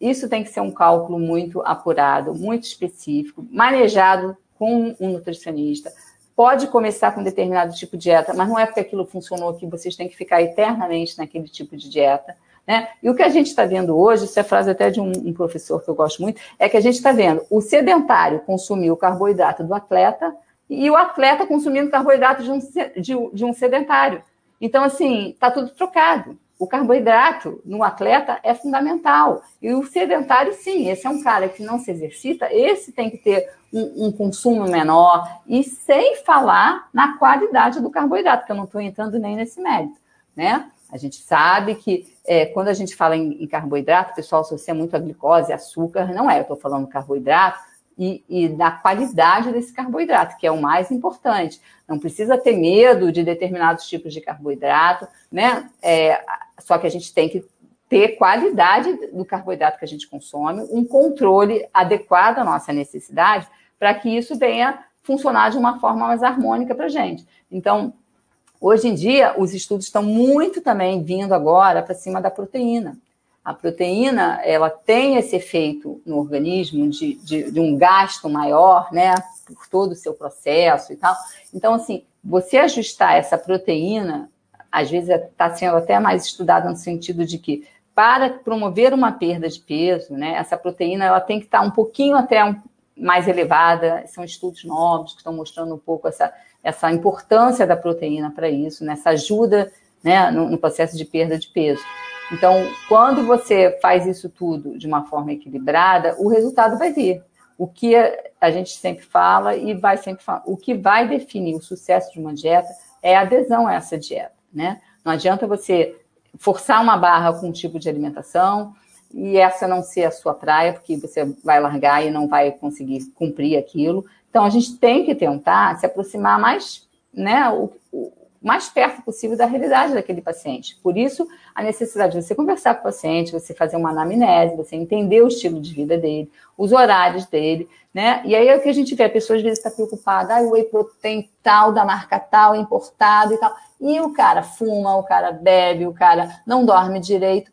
Isso tem que ser um cálculo muito apurado, muito específico, manejado com um nutricionista. Pode começar com determinado tipo de dieta, mas não é porque aquilo funcionou que vocês têm que ficar eternamente naquele tipo de dieta. Né? E o que a gente está vendo hoje, isso é frase até de um, um, professor que eu gosto muito, é que a gente está vendo o sedentário consumir o carboidrato do atleta e o atleta consumindo carboidrato de um, de, de um sedentário. Então, assim, está tudo trocado. O carboidrato no atleta é fundamental. E o sedentário, sim, esse é um cara que não se exercita, esse tem que ter um, um consumo menor, e sem falar na qualidade do carboidrato, que eu não estou entrando nem nesse mérito, né? A gente sabe que é, quando a gente fala em, em, carboidrato, o pessoal associa muito a glicose, açúcar, não é, eu estou falando carboidrato, e, e da qualidade desse carboidrato, que é o mais importante. Não precisa ter medo de determinados tipos de carboidrato, né? É, só que a gente tem que ter qualidade do carboidrato que a gente consome, um controle adequado à nossa necessidade, para que isso venha funcionar de uma forma mais harmônica para a gente. Então, hoje em dia, os estudos estão muito também vindo agora para cima da proteína. A proteína, ela tem esse efeito no organismo de, de, de, um gasto maior, né, por todo o seu processo e tal. Então, assim, você ajustar essa proteína, às vezes está sendo até mais estudada no sentido de que para promover uma perda de peso, né, essa proteína ela tem que estar um pouquinho até um, mais elevada. São estudos novos que estão mostrando um pouco essa, essa importância da proteína para isso, nessa né, ajuda né, no, no processo de perda de peso. Então, quando você faz isso tudo de uma forma equilibrada, o resultado vai vir. O que a gente sempre fala e vai sempre falar, o que vai definir o sucesso de uma dieta é a adesão a essa dieta, né? Não adianta você forçar uma barra com um tipo de alimentação e essa não ser a sua praia, porque você vai largar e não vai conseguir cumprir aquilo. Então, a gente tem que tentar se aproximar mais, né, o, mais perto possível da realidade daquele paciente. Por isso, a necessidade de você conversar com o paciente, você fazer uma anamnese, você entender o estilo de vida dele, os horários dele, né? E aí é o que a gente vê, a pessoa às vezes está preocupada, ah, o whey protein tal, da marca tal, importado e tal. E o cara fuma, o cara bebe, o cara não dorme direito.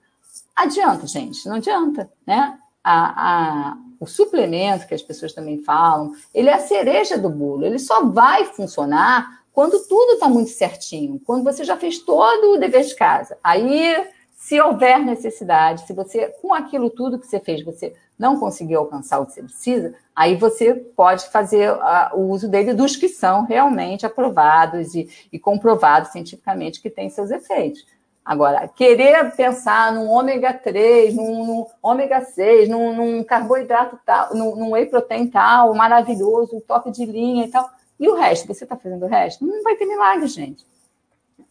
Adianta, gente, não adianta, né? A, a, o suplemento que as pessoas também falam, ele é a cereja do bolo, ele só vai funcionar quando tudo está muito certinho, quando você já fez todo o dever de casa. Aí, se houver necessidade, se você, com aquilo tudo que você fez, você não conseguiu alcançar o que você precisa, aí você pode fazer uh, o uso dele dos que são realmente aprovados e, e comprovados cientificamente que têm seus efeitos. Agora, querer pensar num ômega 3, num, num ômega 6, num, num carboidrato tal, num, num whey protein tal, maravilhoso, top de linha e tal, e o resto, você está fazendo o resto? Não vai ter milagre, gente.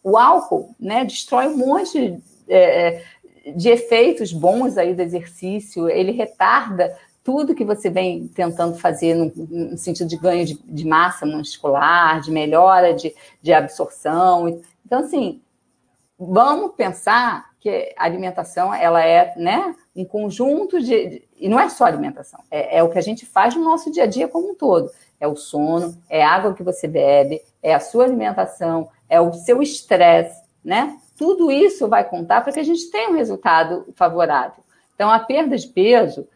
O álcool né, destrói um monte é, de efeitos bons aí do exercício, ele retarda tudo que você vem tentando fazer no, no sentido de ganho de, de, massa muscular, de melhora de, de absorção. Então, assim, vamos pensar que a alimentação ela é né, um conjunto de, de. E não é só alimentação, é, é o que a gente faz no nosso dia a dia como um todo é o sono, é a água que você bebe, é a sua alimentação, é o seu estresse, né? Tudo isso vai contar para que a gente tenha um resultado favorável. Então, a perda de peso,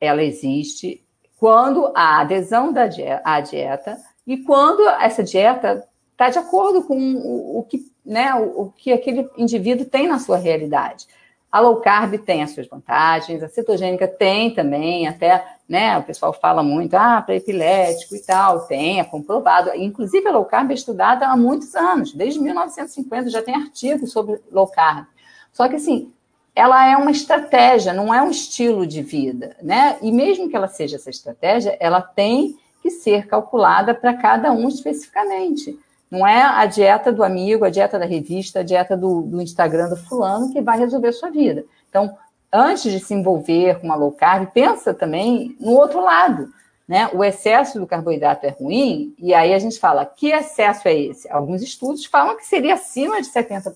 ela existe quando a adesão da dieta, à dieta e quando essa dieta está de acordo com o, o que, né, o, o que aquele indivíduo tem na sua realidade. A low carb tem as suas vantagens, a cetogênica tem também, até, né, o pessoal fala muito, ah, para epilético e tal, tem, é comprovado. Inclusive, a low carb é estudada há muitos anos, desde 1950 já tem artigos sobre low carb. Só que, assim, ela é uma estratégia, não é um estilo de vida, né? E mesmo que ela seja essa estratégia, ela tem que ser calculada para cada um especificamente. Não é a dieta do amigo, a dieta da revista, a dieta do, do Instagram do fulano que vai resolver sua vida. Então, antes de se envolver com uma low carb, pensa também no outro lado. Né? O excesso do carboidrato é ruim, e aí a gente fala, que excesso é esse? Alguns estudos falam que seria acima de 70%.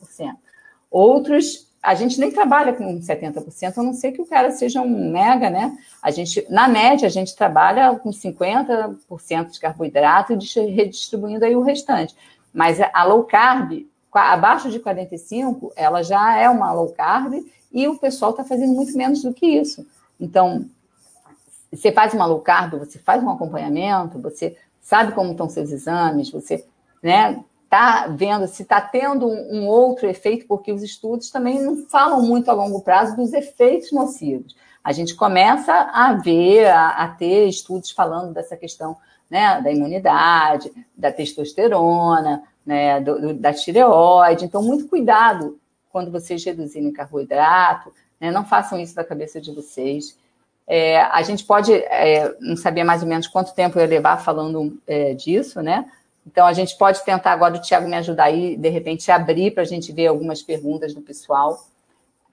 Outros, a gente nem trabalha com 70%, a não ser que o cara seja um mega, né? A gente, na média, a gente trabalha com 50% de carboidrato e redistribuindo aí o restante. Mas a low carb, abaixo de 45, ela já é uma low carb e o pessoal está fazendo muito menos do que isso. Então, você faz uma low carb, você faz um acompanhamento, você sabe como estão seus exames, você né, está vendo se está tendo um, outro efeito, porque os estudos também não falam muito a longo prazo dos efeitos nocivos. A gente começa a ver, a, a ter estudos falando dessa questão né, da imunidade, da testosterona, né, do, do, da tireoide. Então, muito cuidado quando vocês reduzirem carboidrato, né, não façam isso da cabeça de vocês. É, a gente pode, é, não sabia mais ou menos quanto tempo eu ia levar falando é, disso, né? Então, a gente pode tentar agora, o Tiago me ajudar aí, de repente, abrir para a gente ver algumas perguntas do pessoal.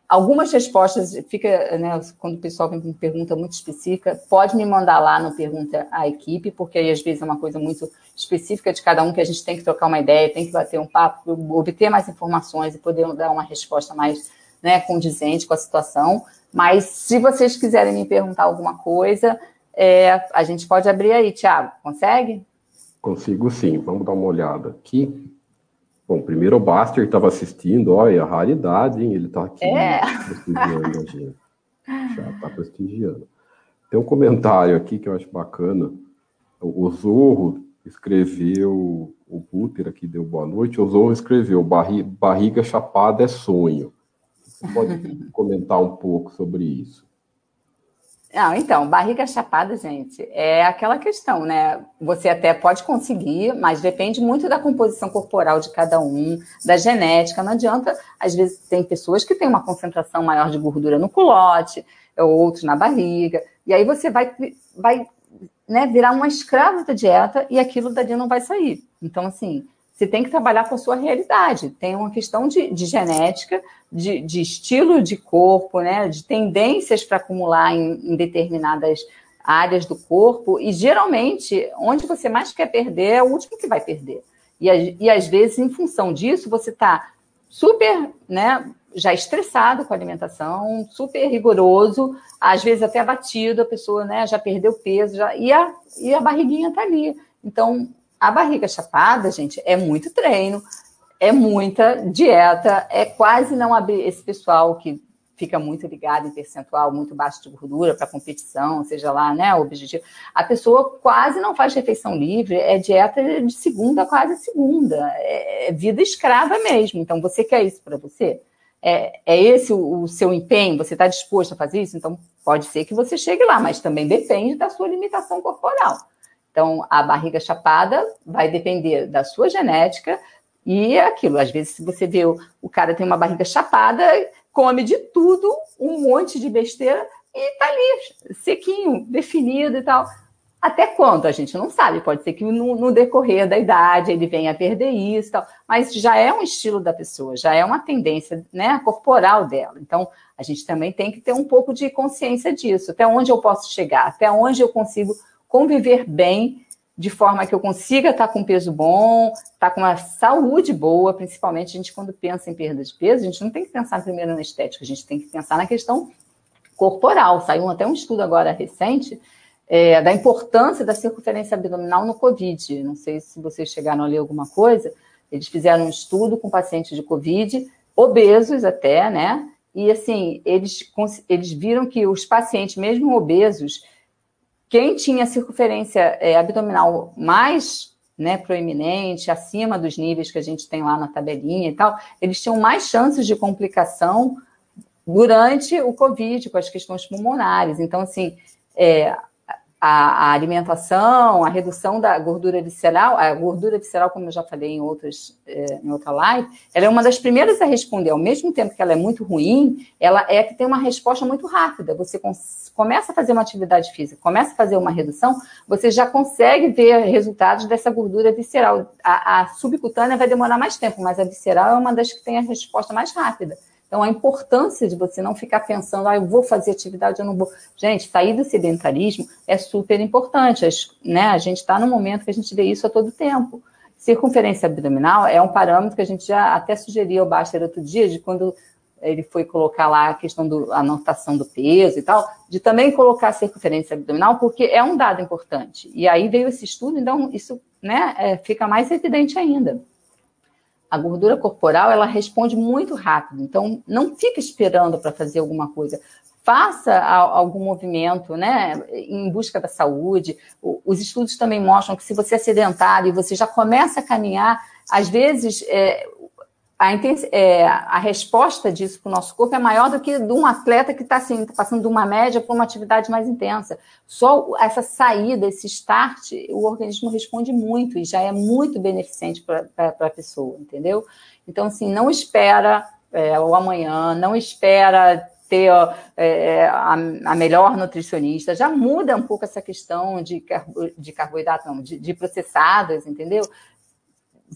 Algumas respostas, fica, né, quando o pessoal vem com pergunta muito específica, pode me mandar lá no Pergunta à Equipe, porque aí às vezes é uma coisa muito específica de cada um que a gente tem que trocar uma ideia, tem que bater um papo, obter mais informações e poder dar uma resposta mais né, condizente com a situação. Mas se vocês quiserem me perguntar alguma coisa, é, a gente pode abrir aí, Tiago. Consegue? Consigo sim. Vamos dar uma olhada aqui. Bom, primeiro o Baster estava assistindo, olha, a raridade, hein? Ele está aqui é. prestigiando a gente. Já está prestigiando. Tem um comentário aqui que eu acho bacana. O Zorro escreveu, o Buter aqui deu boa noite, o Zorro escreveu, Barri, barriga chapada é sonho. Você pode (laughs) comentar um pouco sobre isso? Não, então, barriga chapada, gente, é aquela questão, né? Você até pode conseguir, mas depende muito da composição corporal de cada um, da genética. Não adianta, às vezes, tem pessoas que têm uma concentração maior de gordura no culote, outros na barriga, e aí você vai, vai né, virar uma escrava da dieta e aquilo dali não vai sair. Então, assim, você tem que trabalhar com a sua realidade. Tem uma questão de, de genética, de, de, estilo de corpo, né, de tendências para acumular em, em, determinadas áreas do corpo, e geralmente, onde você mais quer perder é o último que vai perder. E, e às vezes, em função disso, você está super, né, já estressado com a alimentação, super rigoroso, às vezes até abatido, a pessoa né, já perdeu peso, já, e, a, e a barriguinha está ali. Então, a barriga chapada, gente, é muito treino, é muita dieta, é quase não abrir esse pessoal que fica muito ligado em percentual muito baixo de gordura para competição, seja lá, né, o objetivo. A pessoa quase não faz refeição livre, é dieta de segunda quase segunda, é, é vida escrava mesmo. Então, você quer isso para você? É, é esse o, o seu empenho? Você está disposto a fazer isso? Então, pode ser que você chegue lá, mas também depende da sua limitação corporal. Então, a barriga chapada vai depender da sua genética e aquilo. Às vezes, se você vê o, cara tem uma barriga chapada, come de tudo, um monte de besteira e tá ali, sequinho, definido e tal. Até quando? A gente não sabe. Pode ser que no, no, decorrer da idade ele venha a perder isso, tal. mas já é um estilo da pessoa, já é uma tendência né, corporal dela. Então, a gente também tem que ter um pouco de consciência disso. Até onde eu posso chegar? Até onde eu consigo conviver bem, de forma que eu consiga estar com peso bom, estar com uma saúde boa, principalmente a gente quando pensa em perda de peso, a gente não tem que pensar primeiro na estética, a gente tem que pensar na questão corporal. Saiu até um estudo agora recente é, da importância da circunferência abdominal no COVID. Não sei se vocês chegaram a ler alguma coisa. Eles fizeram um estudo com pacientes de COVID, obesos até, né? E assim, eles, eles viram que os pacientes, mesmo obesos, quem tinha circunferência é, abdominal mais né, proeminente, acima dos níveis que a gente tem lá na tabelinha e tal, eles tinham mais chances de complicação durante o Covid, com as questões pulmonares. Então, assim, é, a, a, alimentação, a redução da gordura visceral, a gordura visceral, como eu já falei em, outras, é, em outra live, ela é uma das primeiras a responder. Ao mesmo tempo que ela é muito ruim, ela é que tem uma resposta muito rápida. Você começa a fazer uma atividade física, começa a fazer uma redução, você já consegue ver resultados dessa gordura visceral. A, a subcutânea vai demorar mais tempo, mas a visceral é uma das que tem a resposta mais rápida. Então, a importância de você não ficar pensando, ah, eu vou fazer atividade, eu não vou. Gente, sair do sedentarismo é super importante. Né? A gente está no momento que a gente vê isso a todo tempo. Circunferência abdominal é um parâmetro que a gente já até sugeriu ao Baster outro dia, de quando ele foi colocar lá a questão da anotação do peso e tal, de também colocar a circunferência abdominal, porque é um dado importante. E aí veio esse estudo, então isso né, é, fica mais evidente ainda a gordura corporal ela responde muito rápido. Então, não fica esperando para fazer alguma coisa. Faça algum movimento, né, em busca da saúde. Os estudos também mostram que se você é sedentário e você já começa a caminhar, às vezes é, a, é, a resposta disso para o nosso corpo é maior do que de um atleta que está assim, tá passando de uma média para uma atividade mais intensa. Só essa saída, esse start, o organismo responde muito e já é muito beneficente para a pessoa, entendeu? Então, assim, não espera é, o amanhã, não espera ter é, a, a, melhor nutricionista, já muda um pouco essa questão de, carbo, de carboidrato, não, de, de processados, entendeu?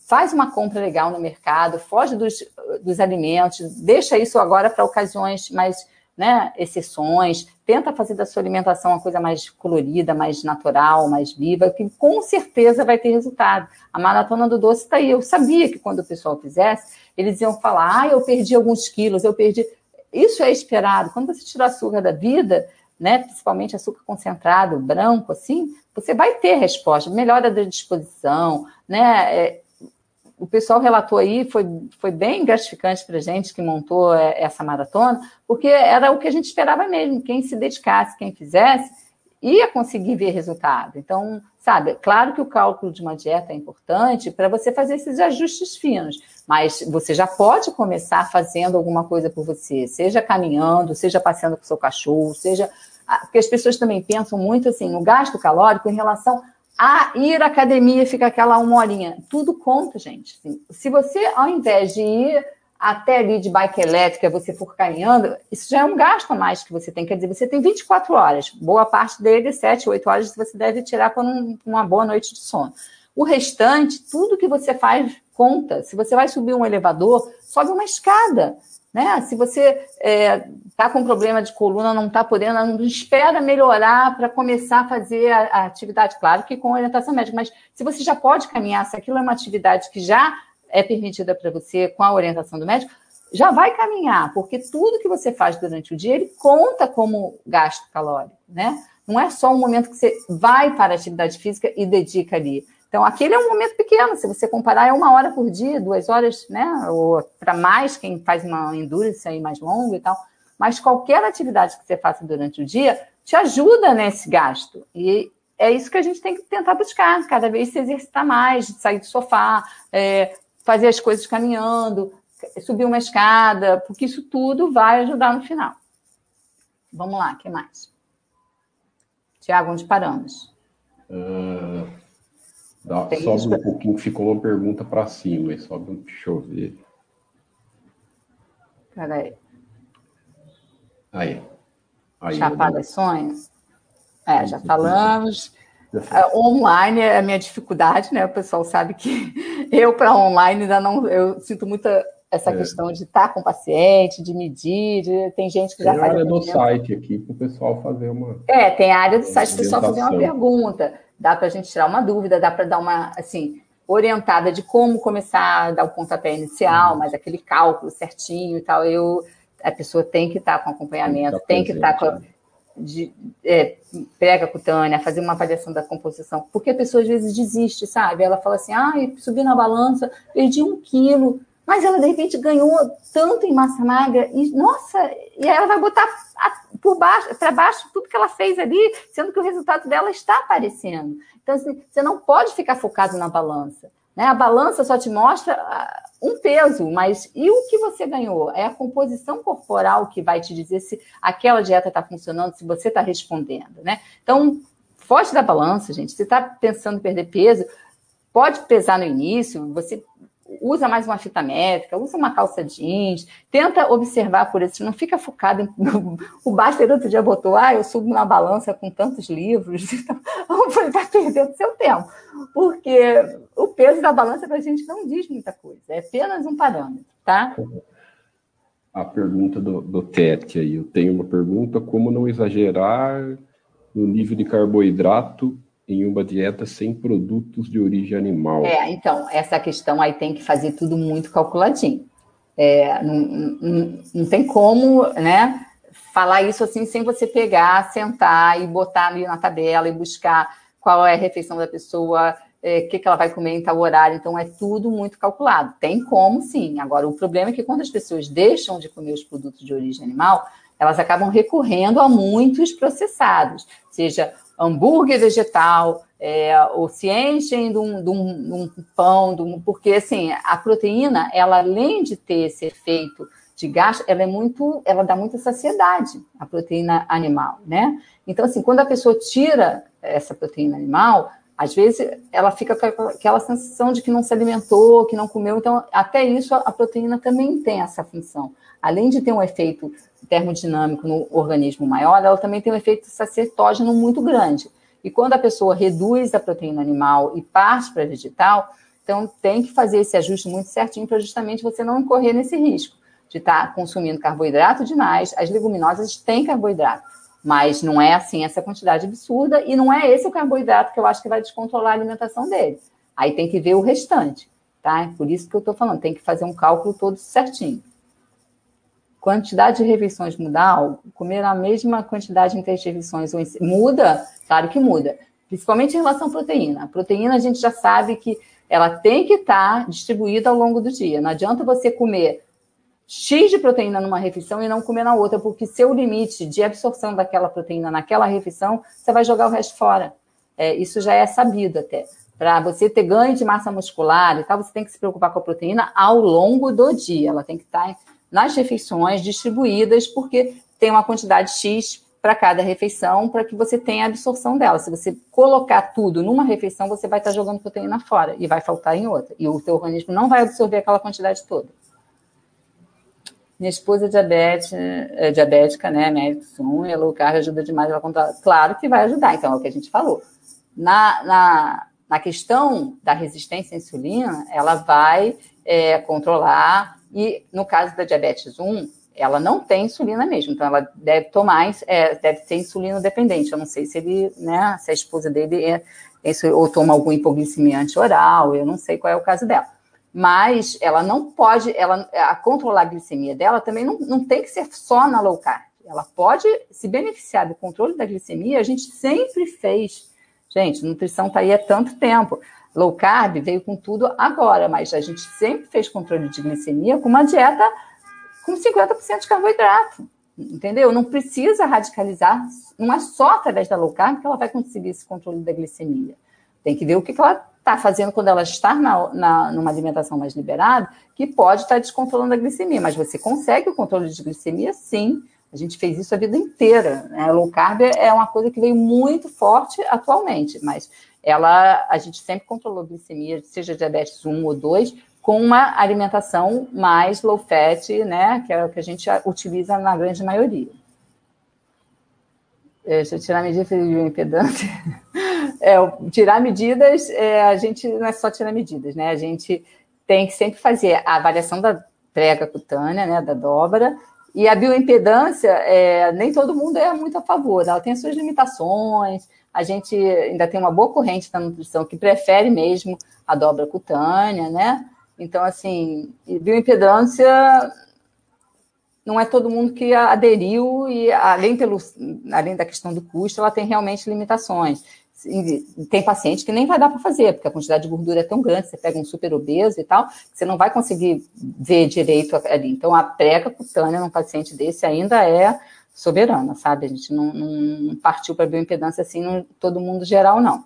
Faz uma compra legal no mercado, foge dos, dos alimentos, deixa isso agora para ocasiões mais, né, exceções, tenta fazer da sua alimentação uma coisa mais colorida, mais natural, mais viva, que com certeza vai ter resultado. A maratona do doce está aí. Eu sabia que quando o pessoal fizesse, eles iam falar, ah, eu perdi alguns quilos, eu perdi. Isso é esperado. Quando você tira açúcar da vida, né, principalmente açúcar concentrado, branco, assim, você vai ter resposta, melhora da disposição, né, é, o pessoal relatou aí, foi, foi bem gratificante para a gente que montou é, essa maratona, porque era o que a gente esperava mesmo, quem se dedicasse, quem fizesse, ia conseguir ver resultado. Então, sabe, claro que o cálculo de uma dieta é importante para você fazer esses ajustes finos, mas você já pode começar fazendo alguma coisa por você, seja caminhando, seja passeando com o seu cachorro, seja. Porque as pessoas também pensam muito assim no gasto calórico em relação a ir à academia fica aquela uma horinha. Tudo conta, gente. Se você, ao invés de ir até ali de bike elétrica, você for caminhando, isso já é um gasto a mais que você tem. Quer dizer, você tem 24 horas. Boa parte dele, 7, 8 horas, você deve tirar com uma boa noite de sono. O restante, tudo que você faz conta. Se você vai subir um elevador, sobe uma escada. Né? Se você está é, tá com problema de coluna, não está podendo, não espera melhorar para começar a fazer a, a, atividade, claro que com orientação médica, mas se você já pode caminhar, se aquilo é uma atividade que já é permitida para você com a orientação do médico, já vai caminhar, porque tudo que você faz durante o dia, ele conta como gasto calórico, né? Não é só um momento que você vai para a atividade física e dedica ali. Então, aquele é um momento pequeno, se você comparar, é uma hora por dia, duas horas, né? Ou para mais, quem faz uma endurance aí mais longa e tal. Mas qualquer atividade que você faça durante o dia te ajuda nesse gasto. E é isso que a gente tem que tentar buscar, cada vez se exercitar mais, sair do sofá, é, fazer as coisas caminhando, subir uma escada, porque isso tudo vai ajudar no final. Vamos lá, o que mais? Tiago, onde paramos? Uh... Dá, sobe um pouquinho, ficou uma pergunta para cima, e sobe, deixa eu ver. Peraí. Aí. aí Chapada Sonhos? É, já falamos. Uh, online é a minha dificuldade, né? O pessoal sabe que (laughs) eu, para online, ainda não. Eu sinto muita essa é. questão de estar com o paciente, de medir, de, tem gente que já tem faz. Tem área do site aqui para o pessoal fazer uma. É, tem a área do site para o pessoal fazer uma pergunta dá para a gente tirar uma dúvida, dá para dar uma, assim, orientada de como começar a dar o pontapé inicial, mas aquele cálculo certinho e tal, eu, a pessoa tem que estar tá com acompanhamento, tem que estar tá com a, de, é, prega cutânea, fazer uma avaliação da composição, porque a pessoa às vezes desiste, sabe? Ela fala assim, ah, subi na balança, perdi um quilo, mas ela de repente ganhou tanto em massa magra, e nossa, e aí ela vai botar por baixo, para baixo tudo que ela fez ali, sendo que o resultado dela está aparecendo. Então, assim, você não pode ficar focado na balança. Né? A balança só te mostra ah, um peso, mas e o que você ganhou? É a composição corporal que vai te dizer se aquela dieta está funcionando, se você está respondendo. Né? Então, foge da balança, gente. Se está pensando em perder peso, pode pesar no início, você usa mais uma fita métrica, usa uma calça jeans, tenta observar por isso, não fica focado em. (laughs) O Baster outro dia botou, ah, eu subo na balança com tantos livros, (laughs) então está perdendo seu tempo, porque o peso da balança para a gente não diz muita coisa, é apenas um parâmetro, tá? A pergunta do, do Tete aí, eu tenho uma pergunta, como não exagerar no nível de carboidrato em uma dieta sem produtos de origem animal. É, então, essa questão aí tem que fazer tudo muito calculadinho. É, não, não, não tem como, né, falar isso assim sem você pegar, sentar e botar ali na tabela e buscar qual é a refeição da pessoa, o é, que, que ela vai comer em tal horário. Então, é tudo muito calculado. Tem como, sim. Agora, o problema é que quando as pessoas deixam de comer os produtos de origem animal, elas acabam recorrendo a muitos processados, seja hambúrguer vegetal, é, ou se enchem de um, de um, de um pão, de um, porque assim, a proteína, ela além de ter esse efeito de gasto, ela é muito, ela dá muita saciedade, a proteína animal, né? Então, assim, quando a pessoa tira essa proteína animal, às vezes ela fica com aquela sensação de que não se alimentou, que não comeu, então até isso a proteína também tem essa função. Além de ter um efeito termodinâmico no organismo maior, ela também tem um efeito sacietógeno muito grande. E quando a pessoa reduz a proteína animal e parte para vegetal, então tem que fazer esse ajuste muito certinho para justamente você não incorrer nesse risco de estar tá consumindo carboidrato demais. As leguminosas têm carboidrato, mas não é assim essa quantidade absurda e não é esse o carboidrato que eu acho que vai descontrolar a alimentação dele. Aí tem que ver o restante, tá? É por isso que eu estou falando, tem que fazer um cálculo todo certinho quantidade de refeições mudar, comer a mesma quantidade em três refeições muda? Claro que muda. Principalmente em relação à proteína. A proteína a gente já sabe que ela tem que estar distribuída ao longo do dia. Não adianta você comer X de proteína numa refeição e não comer na outra, porque seu limite de absorção daquela proteína naquela refeição, você vai jogar o resto fora. É, isso já é sabido até. Para você ter ganho de massa muscular e tal, você tem que se preocupar com a proteína ao longo do dia. Ela tem que estar nas refeições distribuídas, porque tem uma quantidade X para cada refeição, para que você tenha absorção dela. Se você colocar tudo numa refeição, você vai estar jogando proteína fora e vai faltar em outra. E o teu organismo não vai absorver aquela quantidade toda. Minha esposa é, diabetes, é diabética, né? Médico 1, e a low carb ajuda demais ela contar. Claro que vai ajudar, então é o que a gente falou. Na, na, Na questão da resistência à insulina, ela vai é, controlar, e no caso da diabetes 1, ela não tem insulina mesmo, então ela deve tomar, é, deve ser insulino dependente. Eu não sei se ele, né, se a esposa dele é, é, ou toma algum hipoglicemiante oral, eu não sei qual é o caso dela. Mas ela não pode, ela, a controlar a glicemia dela também não, não tem que ser só na low carb. Ela pode se beneficiar do controle da glicemia, a gente sempre fez. Gente, nutrição está aí há tanto tempo. Low carb veio com tudo agora, mas a gente sempre fez controle de glicemia com uma dieta com 50% de carboidrato. Entendeu? Não precisa radicalizar, não é só através da low carb que ela vai conseguir esse controle da glicemia. Tem que ver o que, que ela está fazendo quando ela está na, na, numa alimentação mais liberada, que pode estar tá descontrolando a glicemia, mas você consegue o controle de glicemia sim. A gente fez isso a vida inteira. Né? Low carb é uma coisa que veio muito forte atualmente, mas ela, a gente sempre controlou a glicemia, seja diabetes 1 ou 2, com uma alimentação mais low fat, né, que é o que a gente utiliza na grande maioria. É, deixa eu tirar medidas de impedância. (laughs) É, tirar medidas, é, a gente não é só tirar medidas, né? A gente tem que sempre fazer a avaliação da prega cutânea, né, da dobra, e a bioimpedância, é, nem todo mundo é muito a favor, ela tem as suas limitações, a gente ainda tem uma boa corrente da nutrição que prefere mesmo a dobra cutânea, né? Então, assim, bioimpedância não é todo mundo que aderiu e, além, pelo, além da questão do custo, ela tem realmente limitações. Tem paciente que nem vai dar para fazer, porque a quantidade de gordura é tão grande, você pega um super obeso e tal, você não vai conseguir ver direito ali. Então, a prega cutânea num paciente desse ainda é soberana, sabe? A gente não, não partiu para bioimpedância assim, no todo mundo geral, não.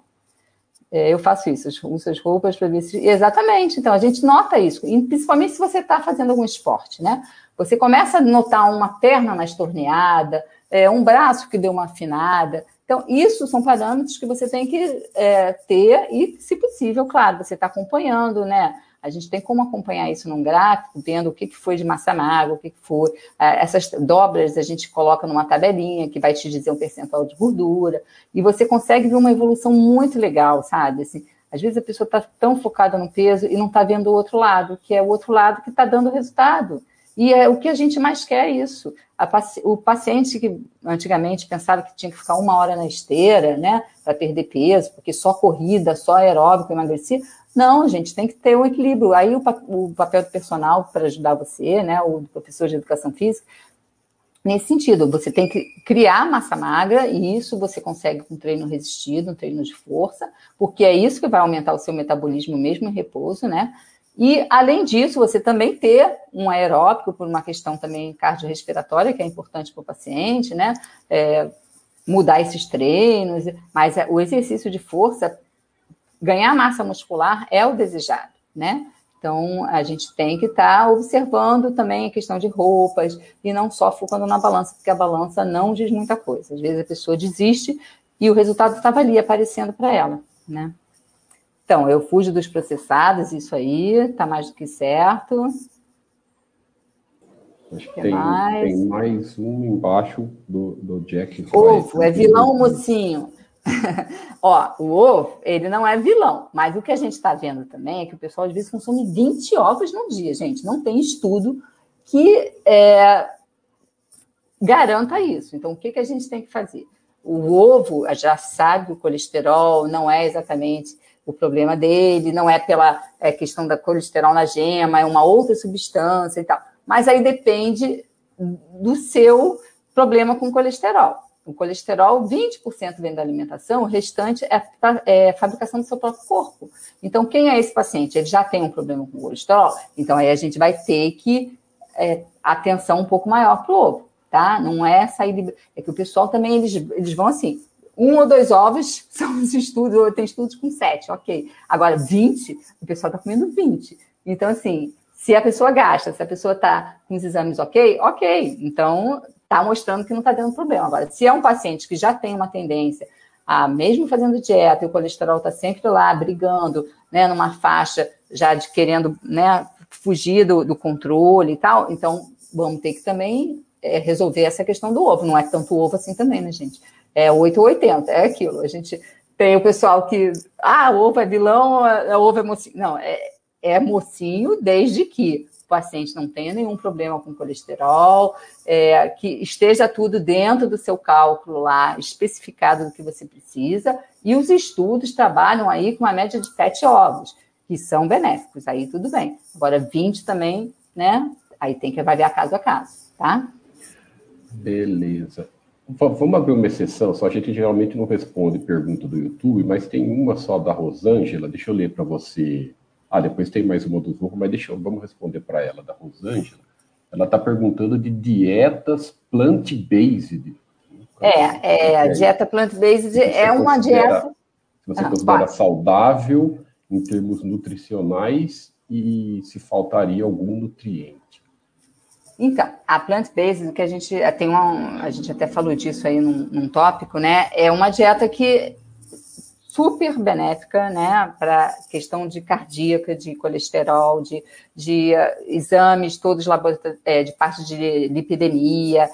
É, eu faço isso, uso as roupas para ver se. Exatamente, então a gente nota isso, principalmente se você está fazendo algum esporte, né? Você começa a notar uma perna mais torneada, é, um braço que deu uma afinada. Então, isso são parâmetros que você tem que é, ter, e, se possível, claro, você está acompanhando, né? A gente tem como acompanhar isso num gráfico, vendo o que, foi de massa magra, o que, foi. É, essas dobras a gente coloca numa tabelinha que vai te dizer um percentual de gordura, e você consegue ver uma evolução muito legal, sabe? Assim, às vezes a pessoa está tão focada no peso e não está vendo o outro lado, que é o outro lado que está dando resultado. E é o que a gente mais quer é isso. Paci o paciente que antigamente pensava que tinha que ficar uma hora na esteira, né, para perder peso, porque só corrida, só aeróbico emagrecia. Não, gente tem que ter um equilíbrio. Aí o, o papel do personal para ajudar você, né, o professor de educação física, nesse sentido, você tem que criar massa magra e isso você consegue com treino resistido, um treino de força, porque é isso que vai aumentar o seu metabolismo mesmo em repouso, né? E, além disso, você também ter um aeróbico, por uma questão também cardiorrespiratória, que é importante para o paciente, né? É, mudar esses treinos, mas o exercício de força ganhar massa muscular é o desejado, né? Então, a gente tem que estar tá observando também a questão de roupas e não só focando na balança, porque a balança não diz muita coisa. Às vezes a pessoa desiste e o resultado estava ali aparecendo para ela, né? Então, eu fujo dos processados, isso aí, está mais do que certo. Acho que tem mais? tem mais um embaixo do, do Jack. Ovo, é vilão mocinho. (laughs) Ó, o ovo, ele não é vilão, mas o que a gente está vendo também é que o pessoal às vezes consome 20 ovos num dia, gente. Não tem estudo que é, garanta isso. Então, o que, que a gente tem que fazer? O ovo já sabe que o colesterol não é exatamente o problema dele, não é pela é, questão da colesterol na gema, é uma outra substância e tal. Mas aí depende do seu problema com colesterol. O colesterol, 20% vem da alimentação, o restante é, é fabricação do seu próprio corpo. Então, quem é esse paciente? Ele já tem um problema com colesterol, então aí a gente vai ter que é, atenção um pouco maior para o ovo, tá? Não é sair de... É que o pessoal também, eles, eles vão assim, um ou dois ovos (laughs) são os estudos, tem estudos com sete, ok. Agora, 20, o pessoal está comendo 20. Então, assim, se a pessoa gasta, se a pessoa está com os exames ok, ok. Então, está mostrando que não está dando problema. Agora, se é um paciente que já tem uma tendência a, mesmo fazendo dieta, e o colesterol está sempre lá, brigando, né, numa faixa já de querendo, né, fugir do, do controle e tal, então vamos ter que também é, resolver essa questão do ovo. Não é tanto ovo assim também, né, gente? É 8 ou 80, é aquilo. A gente Tem o pessoal que, ah, ovo é vilão, o ovo é mocinho. Não, é, é mocinho desde que o paciente não tenha nenhum problema com colesterol, é, que esteja tudo dentro do seu cálculo lá, especificado do que você precisa, e os estudos trabalham aí com uma média de sete ovos, que são benéficos, aí tudo bem. Agora, 20 também, né? Aí tem que avaliar caso a caso, tá? Beleza. Vamos abrir uma exceção, só a gente geralmente não responde pergunta do YouTube, mas tem uma só da Rosângela, deixa eu ler para você. Ah, depois tem mais uma do Zorro, mas deixa eu, vamos responder para ela, da Rosângela. Ela está perguntando de dietas plant-based. É, é, a dieta plant-based é uma dieta... Se você ah, considera pode. saudável em termos nutricionais e se faltaria algum nutriente. Então, a plant-based, que a gente tem uma, a gente até falou disso aí num, num tópico, né? É uma dieta que super benéfica, né, para questão de cardíaca, de colesterol, de, de uh, exames todos é, de parte de lipidemia.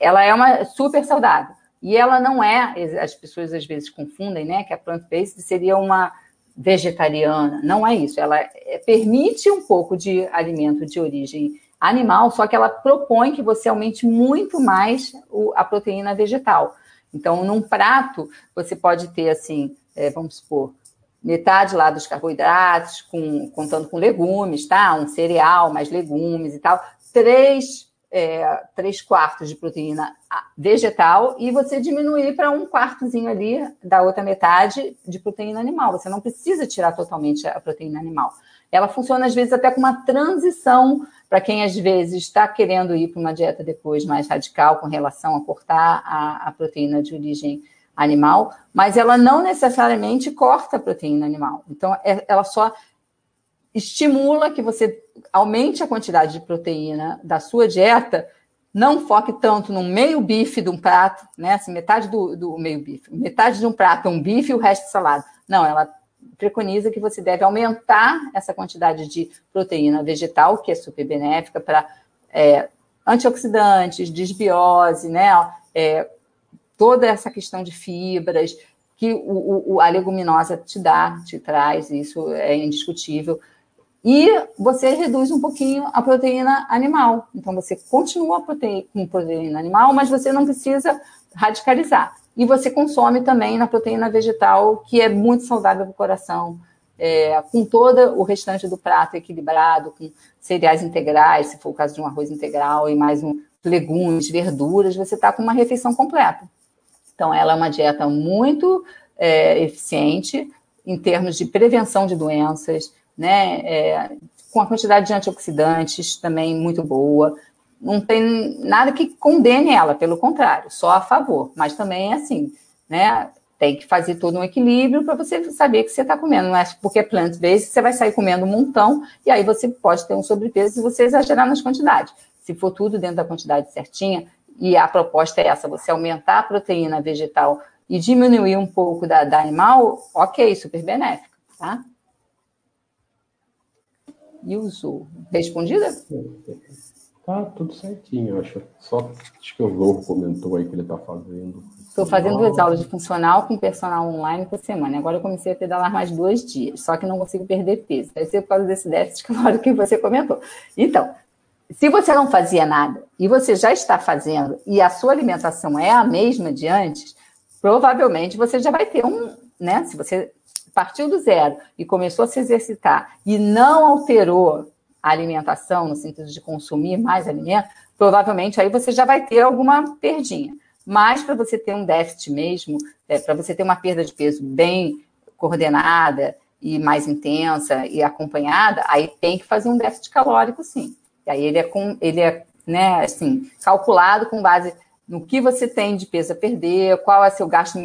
Ela é uma super saudável. E ela não é, as pessoas às vezes confundem, né, que a plant-based seria uma vegetariana. Não é isso. Ela é, permite um pouco de alimento de origem animal, só que ela propõe que você aumente muito mais o, a proteína vegetal. Então, num prato, você pode ter, assim, é, vamos supor, metade lá dos carboidratos, com, contando com legumes, tá? Um cereal, mais legumes e tal. Três, é, três quartos de proteína vegetal e você diminuir para um quartozinho ali da outra metade de proteína animal. Você não precisa tirar totalmente a proteína animal. Ela funciona, às vezes, até com uma transição para quem às vezes está querendo ir para uma dieta depois mais radical com relação a cortar a, a, proteína de origem animal, mas ela não necessariamente corta a proteína animal. Então, é, ela só estimula que você aumente a quantidade de proteína da sua dieta, não foque tanto no meio bife de um prato, né? Assim, metade do, do meio bife, metade de um prato é um bife e o resto é. Não, ela preconiza que você deve aumentar essa quantidade de proteína vegetal, que é super benéfica para é, antioxidantes, desbiose, né? É, toda essa questão de fibras que o, o, a leguminosa te dá, te traz, isso é indiscutível. E você reduz um pouquinho a proteína animal. Então, você continua com proteína animal, mas você não precisa radicalizar. E você consome também na proteína vegetal, que é muito saudável para o coração, é, com todo o restante do prato equilibrado, com cereais integrais, se for o caso de um arroz integral, e mais um legumes, verduras, você está com uma refeição completa. Então, ela é uma dieta muito é, eficiente em termos de prevenção de doenças, né? É, com a quantidade de antioxidantes também muito boa não tem nada que condene ela, pelo contrário, só a favor. Mas também é assim, né? Tem que fazer todo um equilíbrio para você saber que você está comendo. Não é porque é plant-based, você vai sair comendo um montão e aí você pode ter um sobrepeso se você exagerar nas quantidades. Se for tudo dentro da quantidade certinha, e a proposta é essa, você aumentar a proteína vegetal e diminuir um pouco da, da animal, ok, super benéfico, tá? E usou. Respondida? Tá tudo certinho, acho. Só acho que o Zorro comentou aí que ele está fazendo. Estou fazendo duas aulas de funcional com personal online por semana. Agora eu comecei a pedalar mais dois dias, só que não consigo perder peso. Deve ser por causa desse déficit calórico que você comentou. Então, se você não fazia nada e você já está fazendo e a sua alimentação é a mesma de antes, provavelmente você já vai ter um, né? Se você partiu do zero e começou a se exercitar e não alterou a alimentação, no sentido de consumir mais alimento, provavelmente aí você já vai ter alguma perdinha. Mas para você ter um déficit mesmo, é, para você ter uma perda de peso bem coordenada e mais intensa e acompanhada, aí tem que fazer um déficit calórico, sim. E aí ele é, com, ele é né, assim, calculado com base no que você tem de peso a perder, qual é seu gasto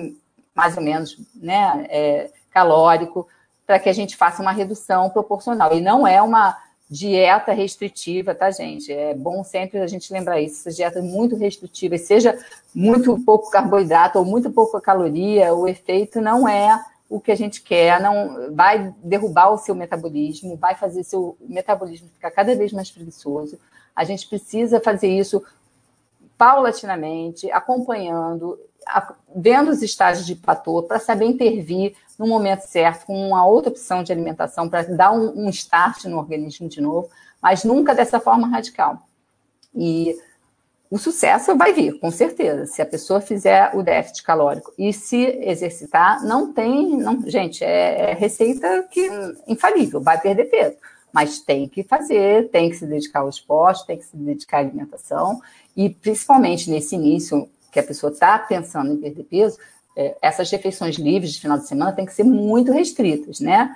mais ou menos né, é, calórico, para que a gente faça uma redução proporcional. E não é uma dieta restritiva, tá, gente? É bom sempre a gente lembrar isso. Essas dietas muito restritivas, seja muito pouco carboidrato ou muito pouca caloria, o efeito não é o que a gente quer, não vai derrubar o seu metabolismo, vai fazer seu metabolismo ficar cada vez mais preguiçoso. A gente precisa fazer isso paulatinamente, acompanhando, vendo os estágios de platô para saber intervir no momento certo com uma outra opção de alimentação para dar um, um start no organismo de novo, mas nunca dessa forma radical. E o sucesso vai vir, com certeza, se a pessoa fizer o déficit calórico e se exercitar, não tem, não, gente, é, é receita que infalível, vai perder peso, mas tem que fazer, tem que se dedicar ao esporte, tem que se dedicar à alimentação. E principalmente nesse início que a pessoa está pensando em perder peso, é, essas refeições livres de final de semana têm que ser muito restritas, né?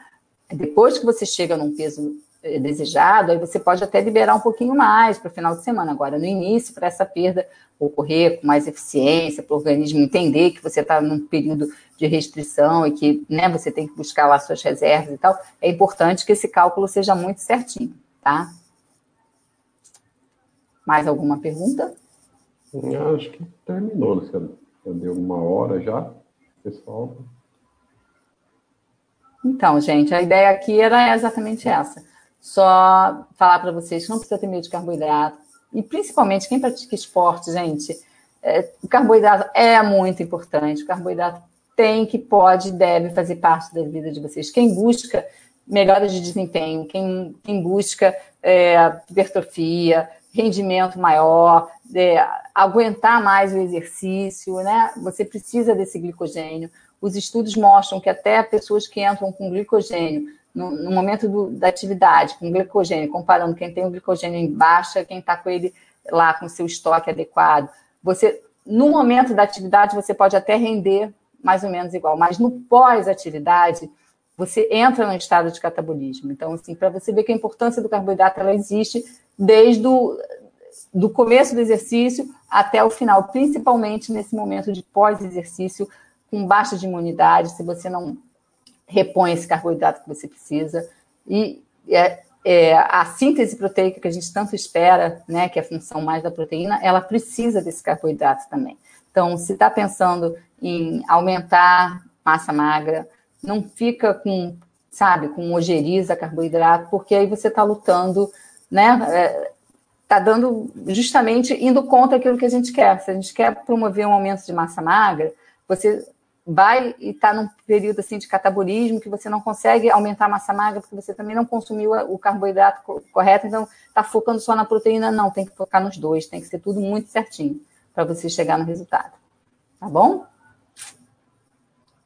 Depois que você chega num peso é, desejado, aí você pode até liberar um pouquinho mais para o final de semana. Agora, no início, para essa perda ocorrer com mais eficiência, para o organismo entender que você está num período de restrição e que né, você tem que buscar lá suas reservas e tal, é importante que esse cálculo seja muito certinho, tá? Mais alguma pergunta? Acho que terminou, Luciano. Já deu uma hora já, pessoal. Então, gente, a ideia aqui era exatamente essa. Só falar para vocês que não precisa ter medo de carboidrato. E principalmente quem pratica esporte, gente, é, o carboidrato é muito importante. O carboidrato tem que, pode, deve fazer parte da vida de vocês. Quem busca melhora de desempenho, quem, quem busca é, hipertrofia, rendimento maior, é, aguentar mais o exercício, né? Você precisa desse glicogênio. Os estudos mostram que até pessoas que entram com glicogênio no, no momento do, da atividade, com glicogênio, comparando quem tem o glicogênio em baixa, quem está com ele lá com seu estoque adequado, você no momento da atividade você pode até render mais ou menos igual, mas no pós-atividade você entra no estado de catabolismo. Então, assim, para você ver que a importância do carboidrato ela existe desde o do começo do exercício até o final, principalmente nesse momento de pós-exercício, com baixa de imunidade, se você não repõe esse carboidrato que você precisa. E é, é, a síntese proteica que a gente tanto espera, né, que é a função mais da proteína, ela precisa desse carboidrato também. Então, se está pensando em aumentar massa magra, não fica com, sabe, com ojeriza carboidrato, porque aí você está lutando, né? Está é, dando justamente indo contra aquilo que a gente quer. Se a gente quer promover um aumento de massa magra, você vai e está num período assim de catabolismo que você não consegue aumentar a massa magra porque você também não consumiu o carboidrato correto, então está focando só na proteína, não, tem que focar nos dois, tem que ser tudo muito certinho para você chegar no resultado. Tá bom?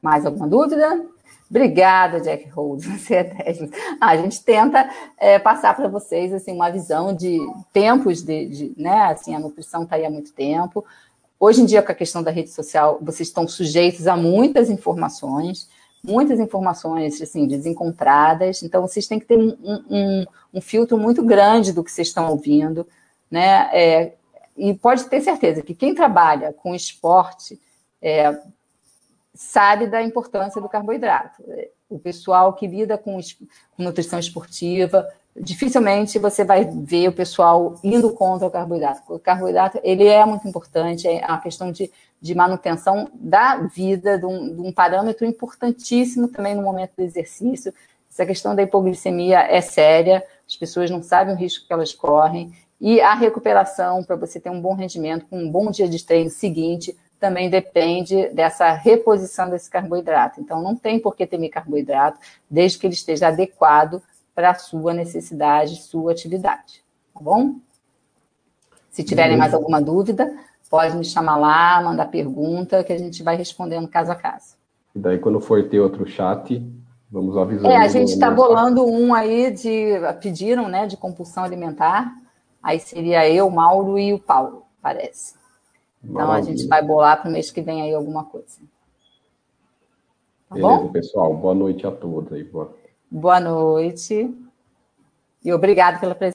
Mais alguma dúvida? Obrigada, Jack Rhodes. Você é 10. Ah, a gente tenta é, passar para vocês assim, uma visão de tempos de, de, né? Assim, a nutrição está aí há muito tempo. Hoje em dia, com a questão da rede social, vocês estão sujeitos a muitas informações, muitas informações assim, desencontradas, então vocês têm que ter um, um, um filtro muito grande do que vocês estão ouvindo, né? É, e pode ter certeza que quem trabalha com esporte é, sabe da importância do carboidrato. O pessoal que lida com, com nutrição esportiva, dificilmente você vai ver o pessoal indo contra o carboidrato. O carboidrato, ele é muito importante, é uma questão de, de manutenção da vida, de um, de um parâmetro importantíssimo também no momento do exercício. Essa questão da hipoglicemia é séria, as pessoas não sabem o risco que elas correm, e a recuperação para você ter um bom rendimento, com um bom dia de treino seguinte, também depende dessa reposição desse carboidrato. Então, não tem por que temer carboidrato, desde que ele esteja adequado para a sua necessidade, sua atividade. Tá bom? Se tiverem mais alguma dúvida, pode me chamar lá, mandar pergunta, que a gente vai respondendo caso a caso. E daí, quando for ter outro chat, vamos avisando. É, a gente está bolando um aí de. Pediram, né, de compulsão alimentar. Aí seria eu, Mauro e o Paulo, parece. Então Maravilha. a gente vai bolar para o mês que vem aí alguma coisa. Tá Beleza, bom? pessoal. Boa noite a todos aí. Boa Boa noite. E obrigado pela presença.